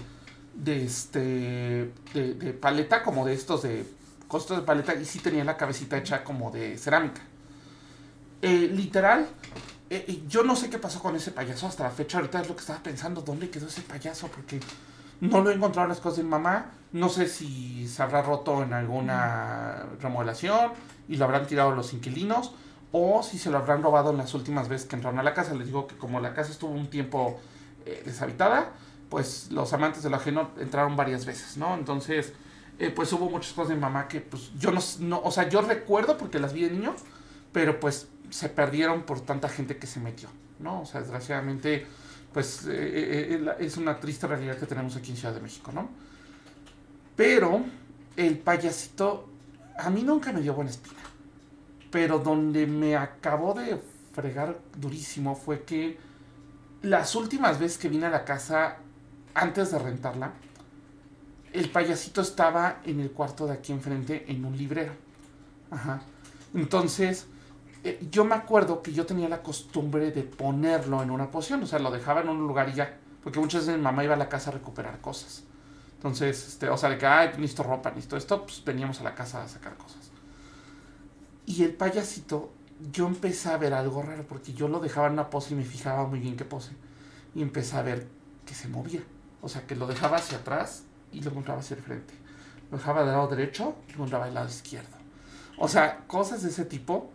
De este. De, paleta, como de estos de. Costos de paleta. Y sí tenía la cabecita hecha como de cerámica. Eh, literal. Eh, eh, yo no sé qué pasó con ese payaso hasta la fecha. Ahorita es lo que estaba pensando. ¿Dónde quedó ese payaso? Porque no lo he encontrado en las cosas de mi mamá. No sé si se habrá roto en alguna remodelación y lo habrán tirado los inquilinos o si se lo habrán robado en las últimas veces que entraron a la casa. Les digo que como la casa estuvo un tiempo eh, deshabitada, pues los amantes de lo ajeno entraron varias veces, ¿no? Entonces, eh, pues hubo muchas cosas de mi mamá que pues yo no, o sea, yo recuerdo porque las vi de niño, pero pues se perdieron por tanta gente que se metió, ¿no? O sea, desgraciadamente, pues eh, es una triste realidad que tenemos aquí en Ciudad de México, ¿no? Pero el payasito a mí nunca me dio buena espina. Pero donde me acabó de fregar durísimo fue que las últimas veces que vine a la casa, antes de rentarla, el payasito estaba en el cuarto de aquí enfrente en un librero. Ajá. Entonces, eh, yo me acuerdo que yo tenía la costumbre de ponerlo en una poción, o sea, lo dejaba en un lugar y ya. Porque muchas veces mi mamá iba a la casa a recuperar cosas. Entonces, este, o sea, de que, ay, necesito ropa, necesito esto, pues veníamos a la casa a sacar cosas. Y el payasito, yo empecé a ver algo raro, porque yo lo dejaba en una pose y me fijaba muy bien qué pose. Y empecé a ver que se movía. O sea, que lo dejaba hacia atrás y lo encontraba hacia el frente. Lo dejaba del lado derecho y lo encontraba del lado izquierdo. O sea, cosas de ese tipo.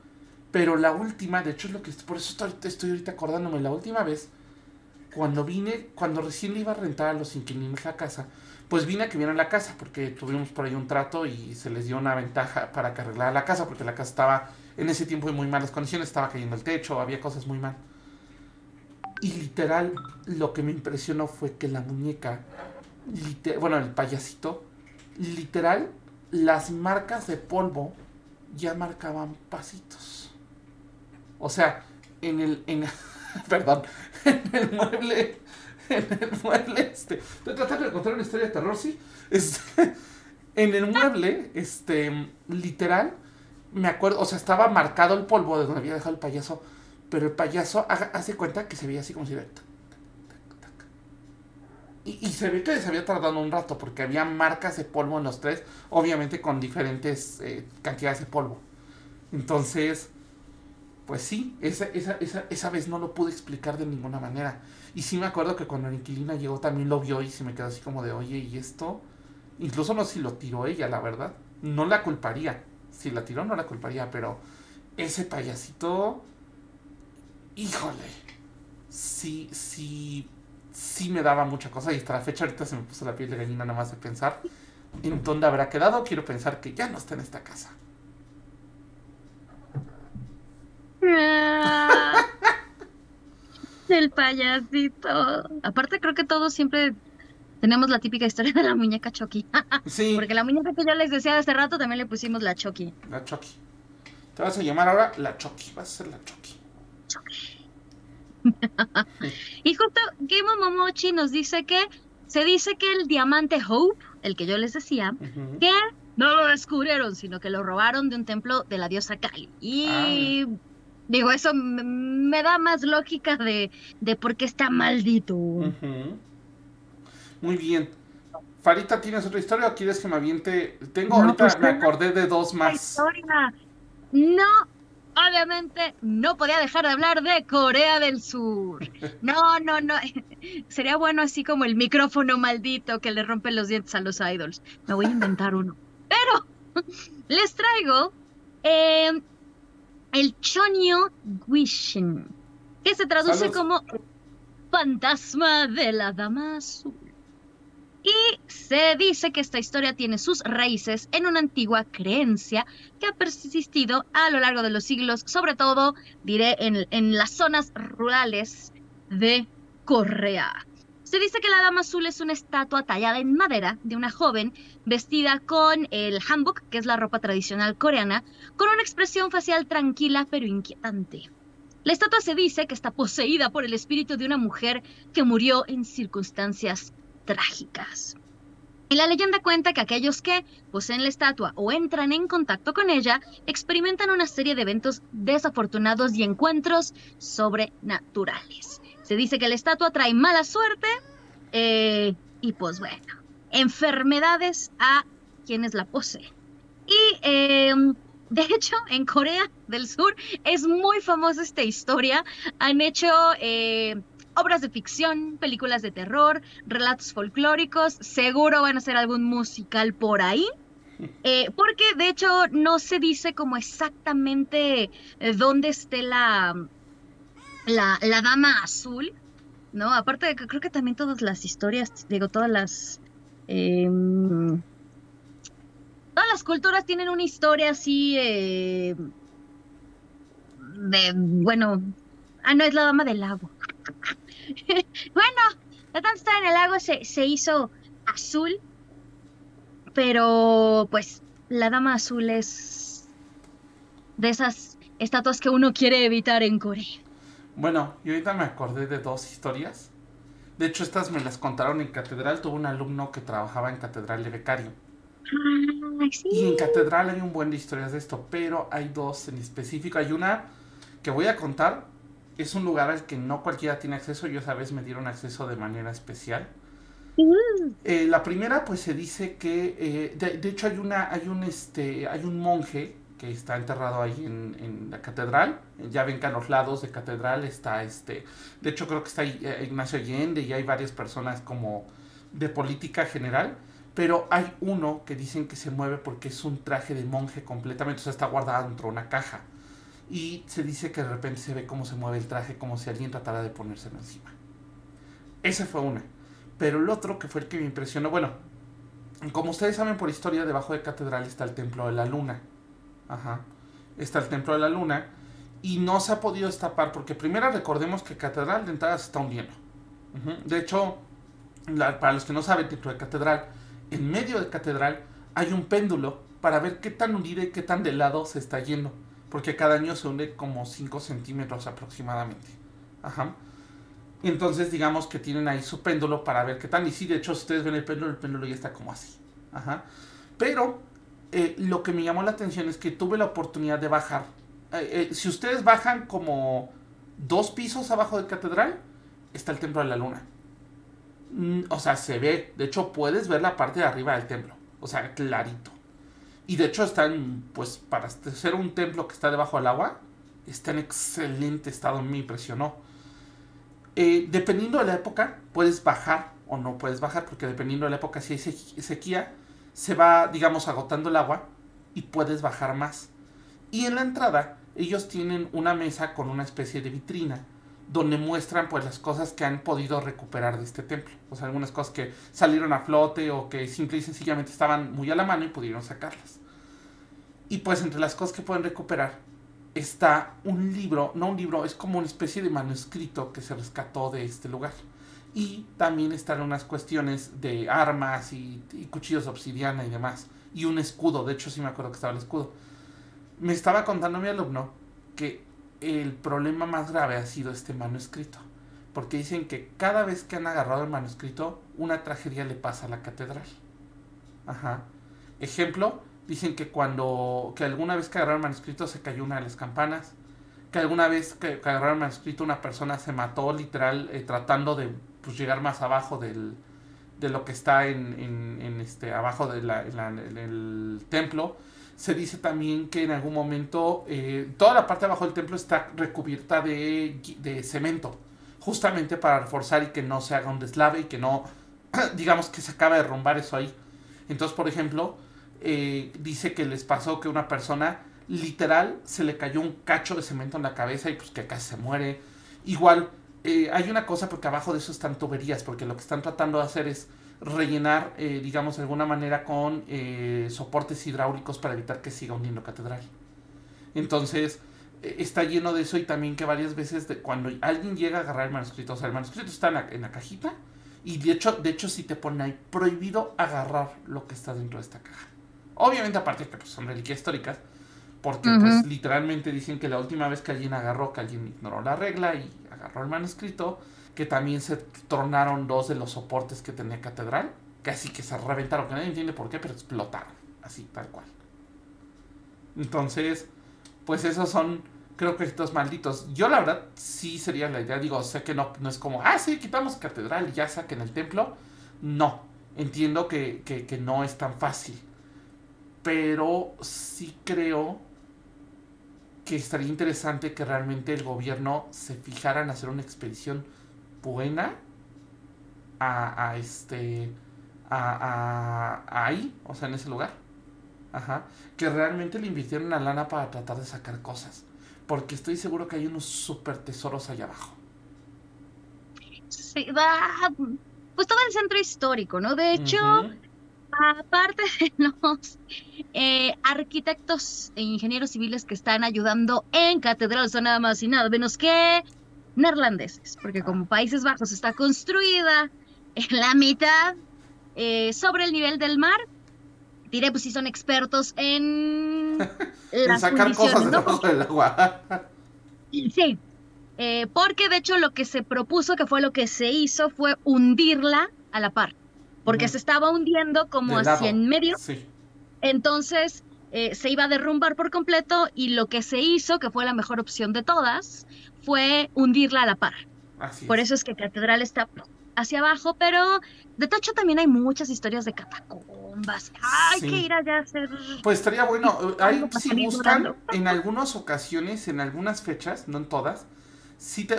Pero la última, de hecho es lo que... Por eso estoy, estoy ahorita acordándome. La última vez, cuando vine, cuando recién le iba a rentar a los inquilinos la casa, pues vine a que vieran la casa, porque tuvimos por ahí un trato y se les dio una ventaja para que arreglara la casa, porque la casa estaba en ese tiempo en muy malas condiciones, estaba cayendo el techo, había cosas muy mal. Y literal, lo que me impresionó fue que la muñeca, bueno, el payasito, literal, las marcas de polvo ya marcaban pasitos. O sea, en el, en, *laughs* perdón, en el mueble en el mueble. Este, estoy tratando de contar una historia de terror, sí. Este, En el mueble, este, literal, me acuerdo, o sea, estaba marcado el polvo de donde había dejado el payaso, pero el payaso hace cuenta que se veía así como si... Y, y, se ve que se había tardado un rato porque había marcas de polvo en los tres, obviamente con diferentes eh, cantidades de polvo. Entonces, pues sí, esa, esa, esa, esa vez no lo pude explicar de ninguna manera. Y sí me acuerdo que cuando la inquilina llegó también lo vio y se me quedó así como de, oye, ¿y esto? Incluso no si lo tiró ella, la verdad. No la culparía. Si la tiró no la culparía, pero ese payasito, híjole, sí, sí, sí me daba mucha cosa y hasta la fecha ahorita se me puso la piel de gallina nada más de pensar en dónde habrá quedado. Quiero pensar que ya no está en esta casa. *laughs* El payasito. Aparte creo que todos siempre tenemos la típica historia de la muñeca Chucky. *laughs* sí. Porque la muñeca que yo les decía hace rato también le pusimos la Chucky. La Chucky. Te vas a llamar ahora la Chucky. Vas a ser la Chucky. Chucky. *laughs* y justo Game Momochi nos dice que se dice que el diamante Hope, el que yo les decía, que no lo descubrieron, sino que lo robaron de un templo de la diosa Kali. Y ah. Digo, eso me da más lógica de, de por qué está maldito. Muy bien. Farita, ¿tienes otra historia o quieres que me aviente? Tengo ahorita, pues, me acordé de dos más. No, obviamente no podía dejar de hablar de Corea del Sur. *laughs* No, no, no. *laughs* Sería bueno así como el micrófono maldito que le rompe los dientes a los idols. Me voy a inventar uno. Pero *laughs* les traigo em, el Chonyo Guishin, que se traduce como fantasma de la dama azul. Y se dice que esta historia tiene sus raíces en una antigua creencia que ha persistido a lo largo de los siglos, sobre todo, diré, en, las zonas rurales de Corea. Se dice que la Dama Azul es una estatua tallada en madera de una joven vestida con el hanbok, que es la ropa tradicional coreana, con una expresión facial tranquila pero inquietante. La estatua se dice que está poseída por el espíritu de una mujer que murió en circunstancias trágicas. Y la leyenda cuenta que aquellos que poseen la estatua o entran en contacto con ella experimentan una serie de eventos desafortunados y encuentros sobrenaturales. Se dice que la estatua trae mala suerte eh, y pues bueno, enfermedades a quienes la poseen. Y em, de hecho, en Corea del Sur es muy famosa esta historia. Han hecho eh, obras de ficción, películas de terror, relatos folclóricos, seguro van a ser algún musical por ahí. Eh, porque de hecho no se dice como exactamente dónde esté la, la, dama azul, ¿no? Aparte de que creo que también todas las historias, digo, todas las... Em, todas las culturas tienen una historia así eh, de, bueno, ah, no, es la dama del lago. *laughs* bueno, la tanto estar en el lago se, se hizo azul, pero pues la dama azul es de esas estatuas que uno quiere evitar en Corea. Bueno, y ahorita me acordé de dos historias. De hecho, estas me las contaron en catedral. Tuve un alumno que trabajaba en catedral de becario. Y en catedral hay un buen de historias de esto, pero hay dos en específico. Hay una que voy a contar es un lugar al que no cualquiera tiene acceso. Yo esa vez me dieron acceso de manera especial. Eh, la primera, pues se dice que, eh, de, hecho hay una, hay un, este, hay un monje que está enterrado ahí en, la catedral. Ya ven que a los lados de catedral está, este, de hecho creo que está eh, Ignacio Allende y hay varias personas como de política general. Pero hay uno que dicen que se mueve porque es un traje de monje completamente, o sea, está guardado dentro de una caja y se dice que de repente se ve cómo se mueve el traje, como si alguien tratara de ponérselo encima. Esa fue una. Pero el otro, que fue el que me impresionó, bueno, como ustedes saben por historia, debajo de catedral está el templo de la luna. Ajá. Está el templo de la luna. Y no se ha podido destapar porque primero recordemos que catedral de entrada se está hundiendo. De hecho, para los que no saben, dentro de catedral, en medio de catedral hay un péndulo para ver qué tan hundido y qué tan de lado se está yendo porque cada año se hunde como 5 centímetros aproximadamente. Ajá. Entonces, digamos que tienen ahí su péndulo para ver qué tal. Y sí, de hecho, si ustedes ven el péndulo, el péndulo ya está como así. Ajá. Pero eh, lo que me llamó la atención es que tuve la oportunidad de bajar. Eh, eh, si ustedes bajan como dos pisos abajo de catedral, está el templo de la luna. Mm, o sea, se ve. De hecho, puedes ver la parte de arriba del templo. O sea, clarito. Y de hecho están, pues, para ser un templo que está debajo del agua, está en excelente estado. Me impresionó. dependiendo de la época, puedes bajar o no puedes bajar, porque dependiendo de la época, si hay sequía, se va, digamos, agotando el agua y puedes bajar más. Y en la entrada, ellos tienen una mesa con una especie de vitrina donde muestran pues las cosas que han podido recuperar de este templo. O sea, algunas cosas que salieron a flote o que simple y sencillamente estaban muy a la mano y pudieron sacarlas. Y pues entre las cosas que pueden recuperar está un libro, no un libro, es como una especie de manuscrito que se rescató de este lugar. Y también están unas cuestiones de armas y, cuchillos de obsidiana y demás. Y un escudo, de hecho sí me acuerdo que estaba el escudo. Me estaba contando mi alumno que el problema más grave ha sido este manuscrito. Porque dicen que cada vez que han agarrado el manuscrito, una tragedia le pasa a la catedral. Ajá. Ejemplo, dicen que cuando, que alguna vez que agarraron el manuscrito se cayó una de las campanas. Que alguna vez que, agarraron el manuscrito una persona se mató literal eh, tratando de pues llegar más abajo del, de lo que está en, en, este abajo del de templo. Se dice también que en algún momento eh, toda la parte de abajo del templo está recubierta de, de, cemento, justamente para reforzar y que no se haga un deslave y que no, *clears throat* digamos que se acaba de derrumbar eso ahí. Entonces, por ejemplo, eh, dice que les pasó que una persona literal se le cayó un cacho de cemento en la cabeza y pues que casi se muere. Igual eh, hay una cosa porque abajo de eso están tuberías, porque lo que están tratando de hacer es rellenar, eh, digamos, de alguna manera con eh, soportes hidráulicos para evitar que siga hundiendo catedral. Entonces, está lleno de eso y también que varias veces de, cuando alguien llega a agarrar el manuscrito, o sea, el manuscrito está en la, cajita y de hecho, de hecho sí te pone ahí prohibido agarrar lo que está dentro de esta caja. Obviamente, aparte que pues, son reliquias históricas, porque pues literalmente dicen que la última vez que alguien agarró, que alguien ignoró la regla y agarró el manuscrito, que también se tronaron dos de los soportes que tenía catedral, casi que se reventaron, que nadie entiende por qué, pero explotaron, así, tal cual. Entonces, pues esos son, creo que estos malditos. Yo la verdad sí sería la idea, digo, sé que no, no es como, ah, sí, quitamos catedral y ya saquen el templo. No, entiendo que, que, que no es tan fácil. Pero sí creo que estaría interesante que realmente el gobierno se fijara en hacer una expedición buena a, este a, ahí, o sea, en ese lugar. Ajá. Que realmente le invirtieron una lana para tratar de sacar cosas. Porque estoy seguro que hay unos super tesoros allá abajo. Sí, va. Pues todo el centro histórico, ¿no? De hecho, aparte de *laughs* los eh, arquitectos e ingenieros civiles que están ayudando en Catedral, son nada más y nada menos que neerlandeses, porque como Países Bajos está construida en la mitad eh, sobre el nivel del mar, diré pues si son expertos en, *laughs* sacar cosas debajo del agua. sí, eh, porque de hecho lo que se propuso, que fue lo que se hizo, fue hundirla a la par porque se estaba hundiendo como hacia en medio. Entonces eh, se iba a derrumbar por completo y lo que se hizo, que fue la mejor opción de todas, fue hundirla a la par. por eso es que Catedral está hacia abajo, pero de Tacho también hay muchas historias de catacumbas. Hay que ir allá a hacer. Pues estaría bueno. Hay, si buscan, en algunas ocasiones, en algunas fechas, no en todas,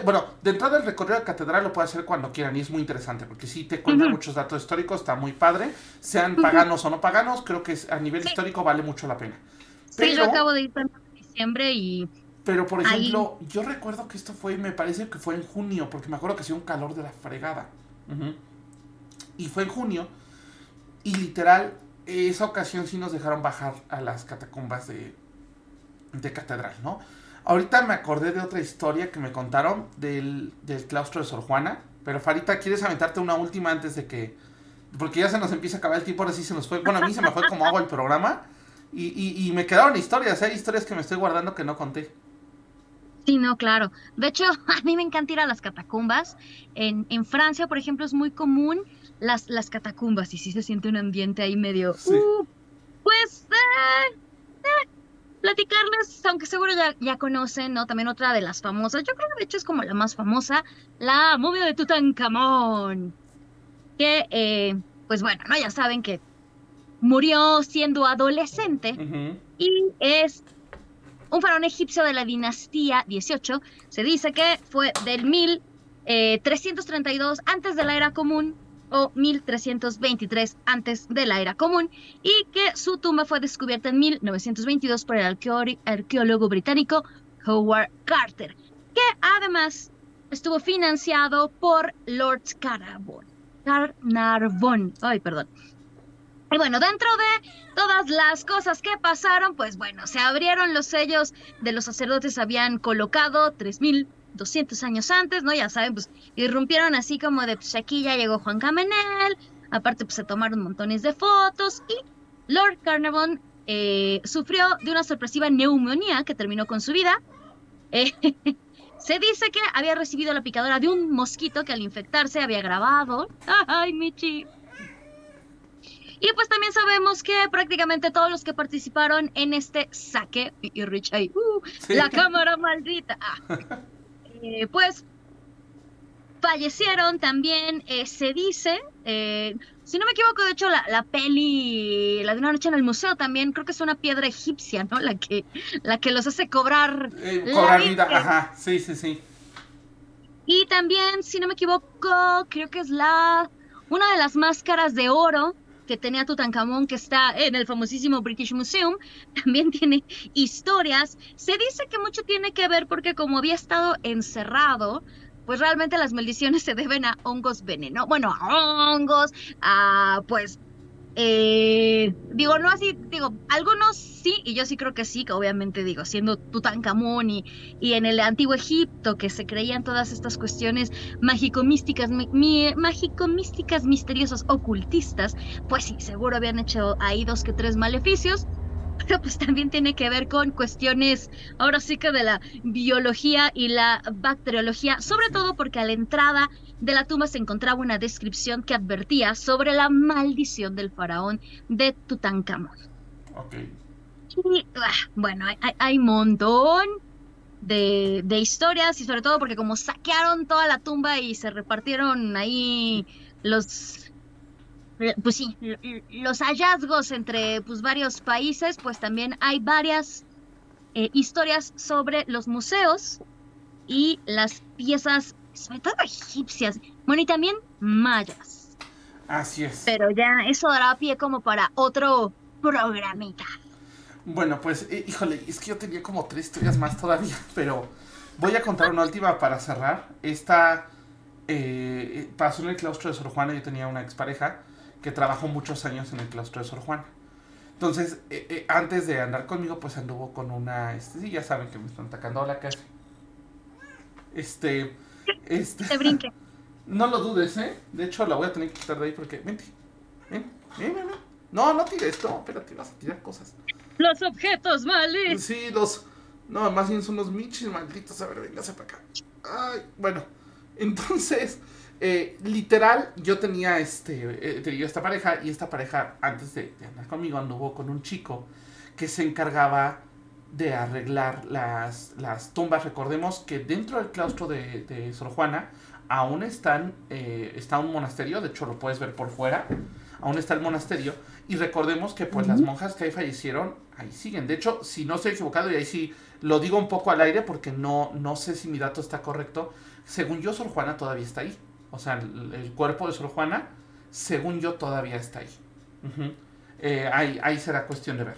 bueno, de entrada el recorrido de catedral lo puede hacer cuando quieran y es muy interesante porque sí te cuenta muchos datos históricos, está muy padre, sean paganos o no paganos, creo que a nivel histórico vale mucho la pena. sí, yo acabo de ir en diciembre y... Pero, por ejemplo, yo recuerdo que esto fue, me parece que fue en junio, porque me acuerdo que hacía un calor de la fregada. Y fue en junio, y literal, esa ocasión sí nos dejaron bajar a las catacumbas de, de catedral, ¿no? Ahorita me acordé de otra historia que me contaron del, claustro de Sor Juana. Pero Farita, ¿quieres aventarte una última antes de que... Porque ya se nos empieza a acabar el tiempo, ahora sí se nos fue... Bueno, a mí se me fue como hago el programa. Y, me quedaron historias, hay historias que me estoy guardando que no conté. Sí, no, claro. De hecho, *laughs* a mí me encanta ir a las catacumbas. En, en Francia, por ejemplo, es muy común las, las catacumbas y sí se siente un ambiente ahí medio... Uh, pues eh, eh, platicarles, aunque seguro ya, ya conocen, ¿no? También otra de las famosas, yo creo que de hecho es como la más famosa, la momia de Tutankamón. Que, eh, pues bueno, ¿no? Ya saben que murió siendo adolescente y es un faraón egipcio de la dinastía 18. Se dice que fue del 1332 antes de la era común o 1323 antes de la era común y que su tumba fue descubierta en 1922 por el arqueólogo británico Howard Carter, que además estuvo financiado por Lord Carnarvon. Carnarvon. Ay, perdón. Y bueno, dentro de todas las cosas que pasaron, pues bueno, se abrieron los sellos de los sacerdotes, habían colocado 3200 años antes, ¿no? Ya saben, pues irrumpieron así como de, pues aquí ya llegó Juan Camenel, aparte pues se tomaron montones de fotos y Lord Carnarvon eh, sufrió de una sorpresiva neumonía que terminó con su vida. *laughs* Eh, se dice que había recibido la picadura de un mosquito que al infectarse había grabado. *laughs* ¡Ay, Michi! Y pues también sabemos que prácticamente todos los que participaron en este saque, y y Rich ahí, ¡uh! Sí. la cámara maldita, ah, *laughs* eh, pues fallecieron también, eh, se dice, eh, si no me equivoco, de hecho la, la peli, la de una noche en el museo también, creo que es una piedra egipcia, ¿no? La que, la que los hace cobrar Eh, cobrar vida. ajá, sí, sí, sí. Y también, si no me equivoco, creo que es la una de las máscaras de oro que tenía Tutankamón, que está en el famosísimo British Museum, *laughs* también tiene historias. Se dice que mucho tiene que ver porque como había estado encerrado, pues realmente las maldiciones se deben a hongos veneno. Bueno, a hongos, a pues eh, digo, no así, digo, algunos sí, y yo sí creo que sí, que obviamente digo, siendo Tutankamón y, y en el antiguo Egipto, que se creían todas estas cuestiones mágico-místicas, mágico-místicas, misteriosas, ocultistas, pues sí, seguro habían hecho ahí dos que tres maleficios, *laughs* pero pues también tiene que ver con cuestiones, ahora sí que de la biología y la bacteriología, sobre todo porque a la entrada de la tumba se encontraba una descripción que advertía sobre la maldición del faraón de Tutankamón. Ok. Y, ah, bueno, hay, hay- montón de, de historias y sobre todo porque como saquearon toda la tumba y se repartieron ahí los, pues sí, los hallazgos entre pues varios países, pues también hay varias eh, historias sobre los museos y las piezas, sobre todo egipcias, bueno, y también mayas. Así es. Pero ya eso dará pie como para otro programita. Bueno, pues, eh, híjole, es que yo tenía como tres historias más todavía, *laughs* pero voy a contar una última para cerrar. Esta eh, eh, pasó en el claustro de Sor Juana. Yo tenía una expareja que trabajó muchos años en el claustro de Sor Juana. Entonces, eh, eh, antes de andar conmigo, pues anduvo con una. Este, sí, ya saben que me están atacando la casa. Este. Este. Te brinque. *laughs* No lo dudes, ¿eh? De hecho, la voy a tener que quitar de ahí porque. Vente. Ven, ven, ven. No, no tires, no, espérate, vas a tirar cosas. Los objetos males. Sí, los. No, más bien son los michis malditos. A ver, véngase para acá. Ay, bueno. Entonces, eh, literal, yo tenía este. eh, tenía esta pareja. Y esta pareja, antes de, de andar conmigo, anduvo con un chico que se encargaba de arreglar las, las tumbas. Recordemos que dentro del claustro de, de Sor Juana aún están, eh, está un monasterio. De hecho, lo puedes ver por fuera. Aún está el monasterio. Y recordemos que pues las monjas que ahí fallecieron, ahí siguen. De hecho, si no estoy equivocado, y ahí sí lo digo un poco al aire porque no, no sé si mi dato está correcto. Según yo, Sor Juana todavía está ahí. O sea, el, el cuerpo de Sor Juana, según yo, todavía está ahí. Eh, ahí. Ahí será cuestión de ver.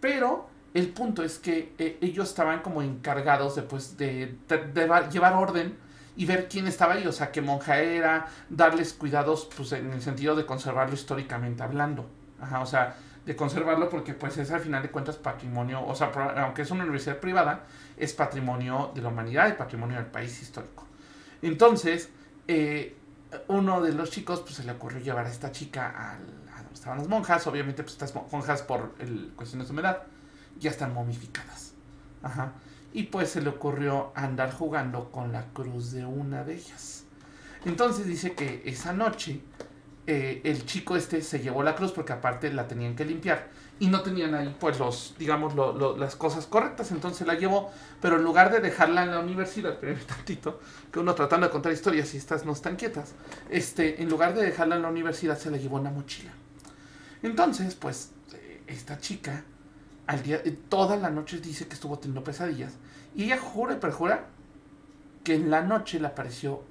Pero el punto es que eh, ellos estaban como encargados de, pues, de, de- de va- llevar orden y ver quién estaba ahí, o sea, qué monja era, darles cuidados, pues en el sentido de conservarlo históricamente hablando. Ajá, o sea, de conservarlo porque pues es al final de cuentas patrimonio, o sea, aunque es una universidad privada, es patrimonio de la humanidad y patrimonio del país histórico. Entonces, eh, uno de los chicos pues se le ocurrió llevar a esta chica al- a donde estaban las monjas, obviamente pues estas mo- monjas por el, cuestiones de humedad ya están momificadas. Ajá. Y pues se le ocurrió andar jugando con la cruz de una de ellas. Entonces dice que esa noche eh, el chico este se llevó la cruz porque aparte la tenían que limpiar. y no tenían ahí pues los, digamos, las cosas correctas, entonces la llevó, pero en lugar de dejarla en la universidad, espérame *laughs* tantito, que uno tratando de contar historias y estas no están quietas, este, en lugar de dejarla en la universidad se la llevó en la mochila. Entonces, pues, eh, esta chica, al día, eh, toda la noche dice que estuvo teniendo pesadillas, y ella jura y perjura que en la noche le apareció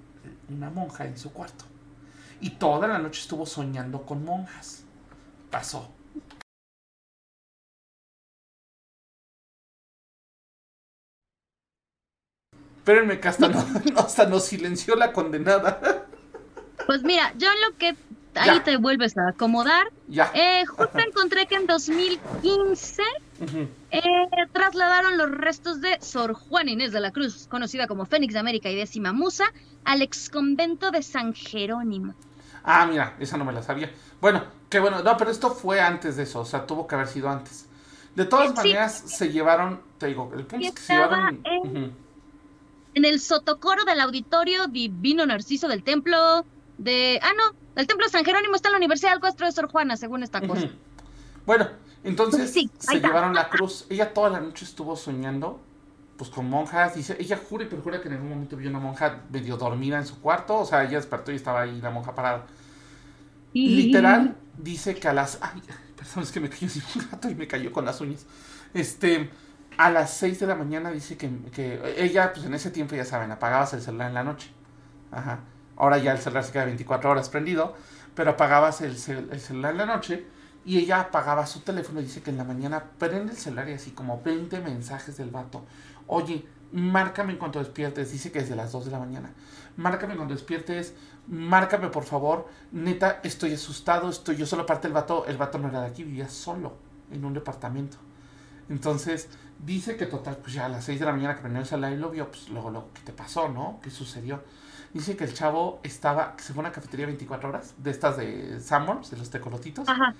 una monja en su cuarto. Y toda la noche estuvo soñando con monjas. Pasó Espérenme que hasta, no, *laughs* hasta nos silenció la condenada. Pues mira, yo lo que ahí te vuelves a acomodar. Ya. Eh, justo encontré que en 2015 eh, trasladaron los restos de Sor Juana Inés de la Cruz, conocida como Fénix de América y décima musa, al exconvento de San Jerónimo. Ah, mira, esa no me la sabía. Bueno, qué bueno. No, pero esto fue antes de eso, o sea, tuvo que haber sido antes. De todas maneras, se llevaron, te digo, el punto es que se llevaron en el sotocoro del auditorio Divino Narciso del templo de... Ah, no, el templo de San Jerónimo está en la Universidad del Castro de Sor Juana, según esta cosa. Bueno, entonces se llevaron la cruz. Ella toda la noche estuvo soñando pues con monjas. Dice, ella jura y perjura que en algún momento vio una monja medio dormida en su cuarto. O sea, ella despertó y estaba ahí la monja parada. Literal, dice que a las... Ay, perdón, es que me cayó un gato y me cayó con las uñas. Este a las 6 de la mañana dice que, ella, pues en ese tiempo ya saben, apagabas el celular en la noche. Ajá. Ahora ya el celular se queda 24 horas prendido, pero apagabas el, celular en la noche y ella apagaba su teléfono y dice que en la mañana prende el celular y así como 20 mensajes del vato. Oye, márcame en cuanto despiertes. Dice que es de las 2 de la mañana. Márcame cuando despiertes. Márcame por favor. Neta, estoy asustado. Estoy yo solo parte del vato. El vato no era de aquí, vivía solo en un departamento. Entonces, Dice que total, pues ya a las 6 de la mañana que prendió el celular y lo vio, pues luego lo que te pasó, ¿no? ¿Qué sucedió? Dice que el chavo estaba, que se fue a una cafetería 24 horas, de estas de Sanborns, de los tecolotitos. Ajá.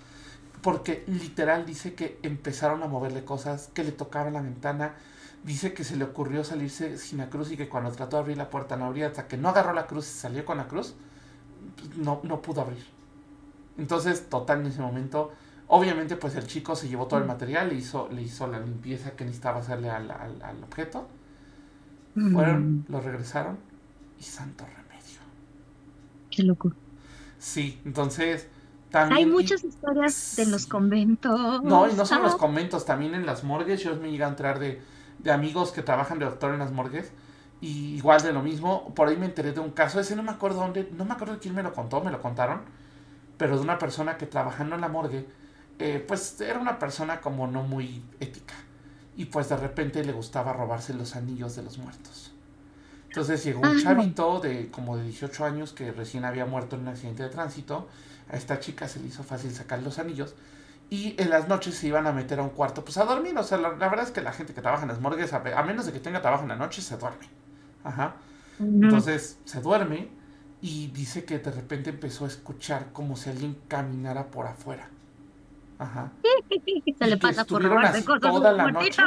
Porque literal dice que empezaron a moverle cosas, que le tocaban la ventana. Dice que se le ocurrió salirse sin la cruz y que cuando trató de abrir la puerta no abría, hasta que no agarró la cruz y salió con la cruz, pues, no, no pudo abrir. Entonces, total, en ese momento Obviamente, pues el chico se llevó todo el material, le hizo, le hizo la limpieza que necesitaba hacerle al, al, objeto. Fueron, lo regresaron y santo remedio. Qué loco. Sí, entonces también... Hay muchas historias de los conventos. No, y no son los conventos, también en las morgues. Yo me llegué a entrar de, de amigos que trabajan de doctor en las morgues. Y igual de lo mismo, por ahí me enteré de un caso, ese no me acuerdo dónde, no me acuerdo quién me lo contó, me lo contaron, pero de una persona que trabajando en la morgue eh, pues era una persona como no muy ética. Y pues de repente le gustaba robarse los anillos de los muertos. Entonces llegó un chavito de como de 18 años que recién había muerto en un accidente de tránsito. A esta chica se le hizo fácil sacar los anillos. Y en las noches se iban a meter a un cuarto, pues a dormir. O sea, la, verdad es que la gente que trabaja en las morgues, a, menos de que tenga trabajo en la noche, se duerme. Ajá. Entonces se duerme y dice que de repente empezó a escuchar como si alguien caminara por afuera. Ajá. *laughs* Se le pasa por toda la noche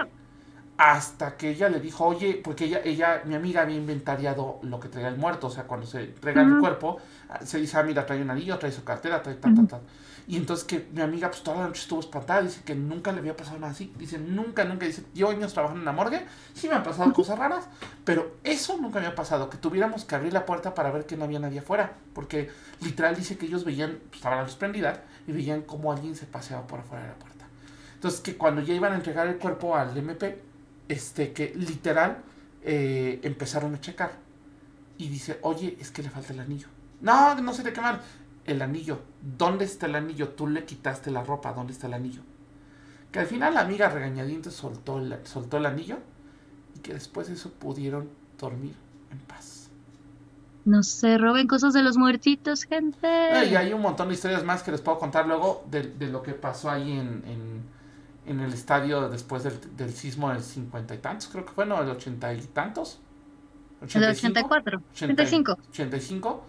hasta que ella le dijo, oye, porque ella, ella, mi amiga había inventariado lo que traía el muerto, o sea, cuando se entrega el cuerpo, se dice, ah, mira, trae un anillo, trae su cartera, trae tal, tal, tal. Y entonces que mi amiga, pues toda la noche estuvo espantada, dice que nunca le había pasado nada así, dice, nunca, nunca, dice, yo años trabajando en la morgue, sí me han pasado cosas raras, pero eso nunca había pasado, que tuviéramos que abrir la puerta para ver que no había nadie afuera, porque literal dice que ellos veían, pues, estaba la luz prendida, y veían como alguien se paseaba por afuera de la puerta. Entonces que cuando ya iban a entregar el cuerpo al MP, este, que literal eh, empezaron a checar. Y dice, oye, es que le falta el anillo. No, no se te quemar. El anillo. ¿Dónde está el anillo? Tú le quitaste la ropa. ¿Dónde está el anillo? Que al final la amiga regañadiente soltó el, soltó el anillo. Y que después de eso pudieron dormir en paz. No se roben cosas de los muertitos, gente. y hay un montón de historias más que les puedo contar luego de, lo que pasó ahí en, en, el estadio después del, del, sismo del cincuenta y tantos, creo que fue, no, el ochenta y tantos. El 84, 85. 85.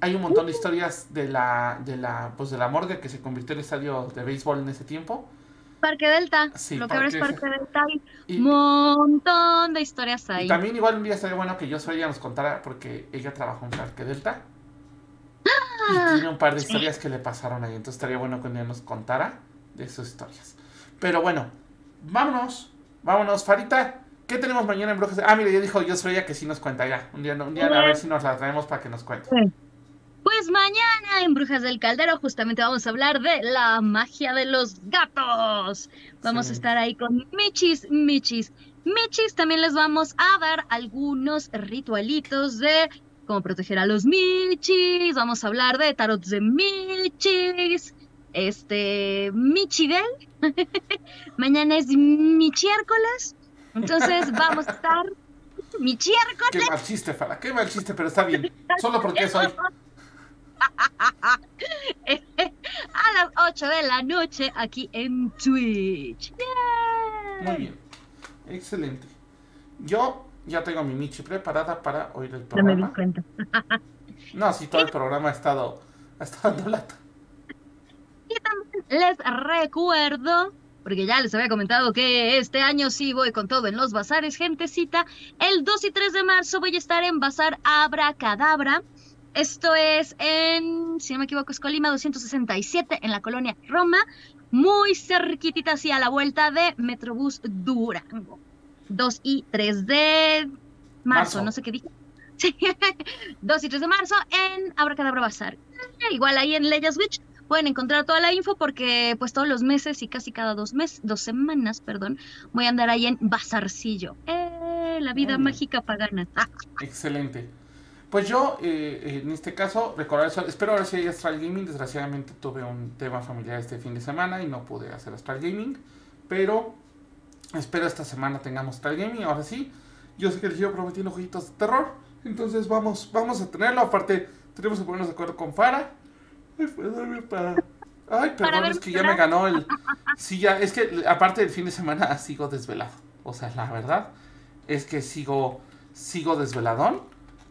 Hay un montón de historias de la, de la, pues de la morgue que se convirtió en estadio de béisbol en ese tiempo. Parque Delta. lo que ahora es Parque Delta. Hay un montón de historias ahí. también igual un día estaría bueno que yo soy ella nos contara porque ella trabajó en Parque Delta. y tiene un par de historias que le pasaron ahí. Entonces estaría bueno que ella nos contara de sus historias. Pero bueno, vámonos, vámonos, Farita. ¿Qué tenemos mañana en Brujas? Ah, mira, ya dijo yo soy que sí nos cuenta ya. Un día, un día a ver si nos la traemos para que nos cuente. Pues mañana en Brujas del Caldero justamente vamos a hablar de la magia de los gatos. Vamos a estar ahí con Michis, Michis, Michis. También les vamos a dar algunos ritualitos de cómo proteger a los Michis. Vamos a hablar de tarot de Michis. Este, Michibel. *laughs* mañana es Michiércoles. Entonces *laughs* vamos a estar Michiércoles. Qué mal chiste, Fara, qué mal chiste, pero está bien. Solo porque soy. *laughs* a las 8 de la noche aquí en Twitch. Muy bien. Excelente. Yo ya tengo mi Michi preparada para oír el programa. No me di cuenta. no, si todo el programa ha estado, ha estado dando lata. Les recuerdo, porque ya les había comentado que este año sí voy con todo en los bazares, gentecita. El 2 y 3 de marzo voy a estar en Bazar Abracadabra. Esto es en, si no me equivoco, es Colima 267, en la colonia Roma, muy cerquitita hacia a la vuelta de Metrobús Durango. 2 y 3 de marzo, no sé qué dije. *laughs* 2 *laughs* y 3 de marzo en Abracadabra Bazar. Igual ahí en Leyes Witch pueden encontrar toda la info porque pues todos los meses y casi cada dos meses, dos semanas, perdón, voy a andar ahí en Bazarcillo. Eh, la vida mágica pagana. Excelente. Pues yo, eh, en este caso, recordar eso. Espero ahora sí hay Astral Gaming. Desgraciadamente tuve un tema familiar este fin de semana y no pude hacer Astral Gaming. Pero espero esta semana tengamos Astral Gaming. Ahora sí, yo sé que les llevo prometiendo jueguitos de terror. Entonces vamos, vamos a tenerlo. Aparte, tenemos que ponernos de acuerdo con Fara. Ay, para. Ay, perdón, es que ya me ganó el. Sí, ya, es que aparte del fin de semana sigo desvelado. O sea, la verdad es que sigo, sigo desveladón.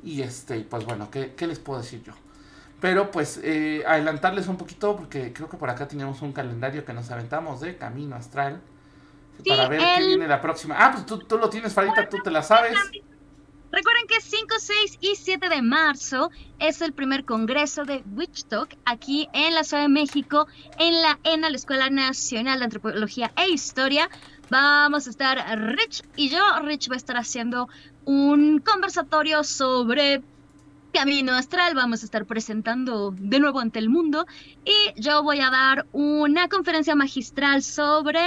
Y este, pues bueno, ¿qué, les puedo decir yo? Pero pues eh, adelantarles un poquito porque creo que por acá teníamos un calendario que nos aventamos de Camino Astral. para ver qué viene la próxima. Ah, pues tú, tú lo tienes, Farita, tú te la sabes. Recuerden que 5, 6 y 7 de marzo es el primer congreso de Witch Talk aquí en la Ciudad de México, en la ENA, la Escuela Nacional de Antropología e Historia. Vamos a estar Rich y yo. Rich va a estar haciendo un conversatorio sobre Camino Astral. Vamos a estar presentando de nuevo ante el mundo. Y yo voy a dar una conferencia magistral sobre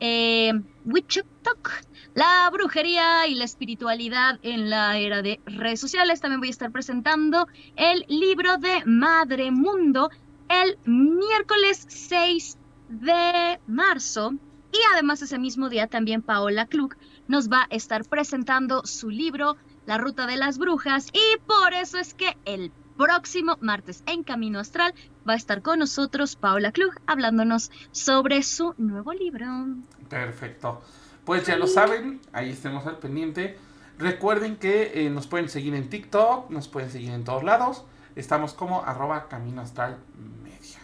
eh, Witch Talk, la brujería y la espiritualidad en la era de redes sociales. También voy a estar presentando el libro de Madre Mundo el miércoles 6 de marzo y además ese mismo día también Paola Klug nos va a estar presentando su libro La Ruta de las Brujas y por eso es que el próximo martes en Camino Astral va a estar con nosotros Paola Klug hablándonos sobre su nuevo libro. Perfecto. Pues ya lo saben, ahí estemos al pendiente. Recuerden que eh, nos pueden seguir en TikTok, nos pueden seguir en todos lados. Estamos como arroba Camino Astral Media.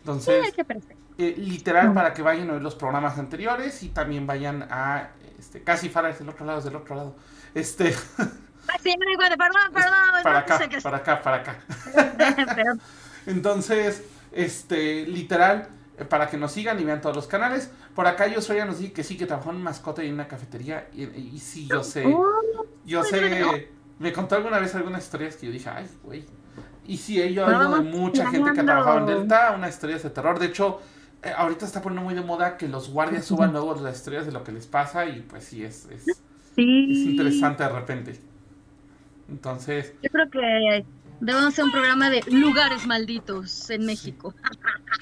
Entonces, sí, eh, literal para que vayan a ver los programas anteriores y también vayan a este casi Fara es del otro lado, es del otro lado. Este perdón, perdón. Para acá, para acá, *laughs* para acá. Entonces, este, literal, eh, para que nos sigan y vean todos los canales. Por acá yo soy nos dije que sí, que trabajó en mascota y en una cafetería. Y, y sí, yo sé. Oh, yo sé. Me contó alguna vez algunas historias que yo dije, ay, güey. Y sí, yo he oído de mucha gente que ha trabajado en Delta, unas historias de terror. De hecho, eh, ahorita está poniendo muy de moda que los guardias suban luego las historias de lo que les pasa y pues sí, es, es, es interesante de repente. Entonces... Yo creo que debemos hacer un programa de lugares malditos en México.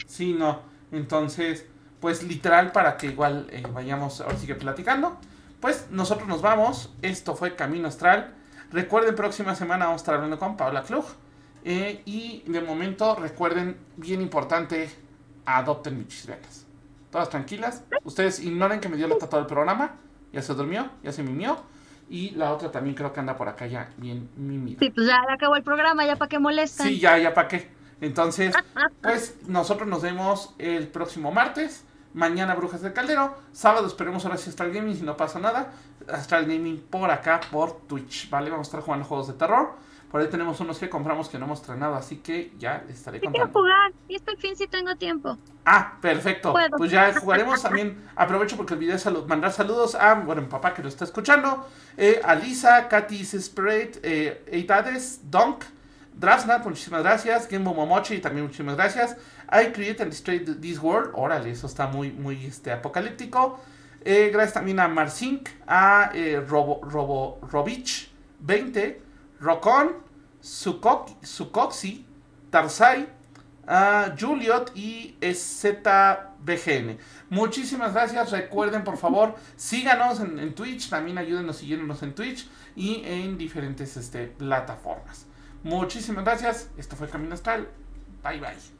Sí, no. Entonces, pues literal para que igual eh, vayamos ahora sigue platicando. Pues nosotros nos vamos. Esto fue Camino Astral. Recuerden, próxima semana vamos a estar hablando con Paula Klug. Eh, y de momento, recuerden, bien importante, adopten mis velas. Todas tranquilas. Ustedes ignoren que me dio la todo el programa. Ya se durmió, ya se mimió. Y la otra también creo que anda por acá ya bien mimida. Sí, pues ya acabó el programa, ya para qué molestan. Sí, ya, ya para qué. Entonces, pues nosotros nos vemos el próximo martes. Mañana Brujas del Caldero. Sábado esperemos ahora si Astral Gaming, si no pasa nada. Astral Gaming por acá, por Twitch, ¿vale? Vamos a estar jugando juegos de terror. Por ahí tenemos unos que compramos que no hemos estrenado, así que ya estaré Yo quiero contando. jugar. Y este fin sí tengo tiempo. Ah, perfecto. Puedo. Pues ya jugaremos también. Aprovecho porque olvidé salud, mandar saludos a, bueno, mi papá que lo está escuchando. eh, a Lisa, Katy Spirit, eh, Eitades, Donk, Drasnat, muchísimas gracias. Gembo Momochi, también muchísimas gracias. I Create and Destroy This World. Órale, eso está muy, muy este, apocalíptico. Eh, gracias también a Marsink, a eh, Robo, Robo, Robich 20, Rocon, Sukok- Sukoxi, Tarsai, a Juliot y ZBGN. Muchísimas gracias. Recuerden, por favor, síganos en, en Twitch. También ayúdenos siguiéndonos en Twitch y en diferentes este, plataformas. Muchísimas gracias. Esto fue Camino Astral. Bye bye.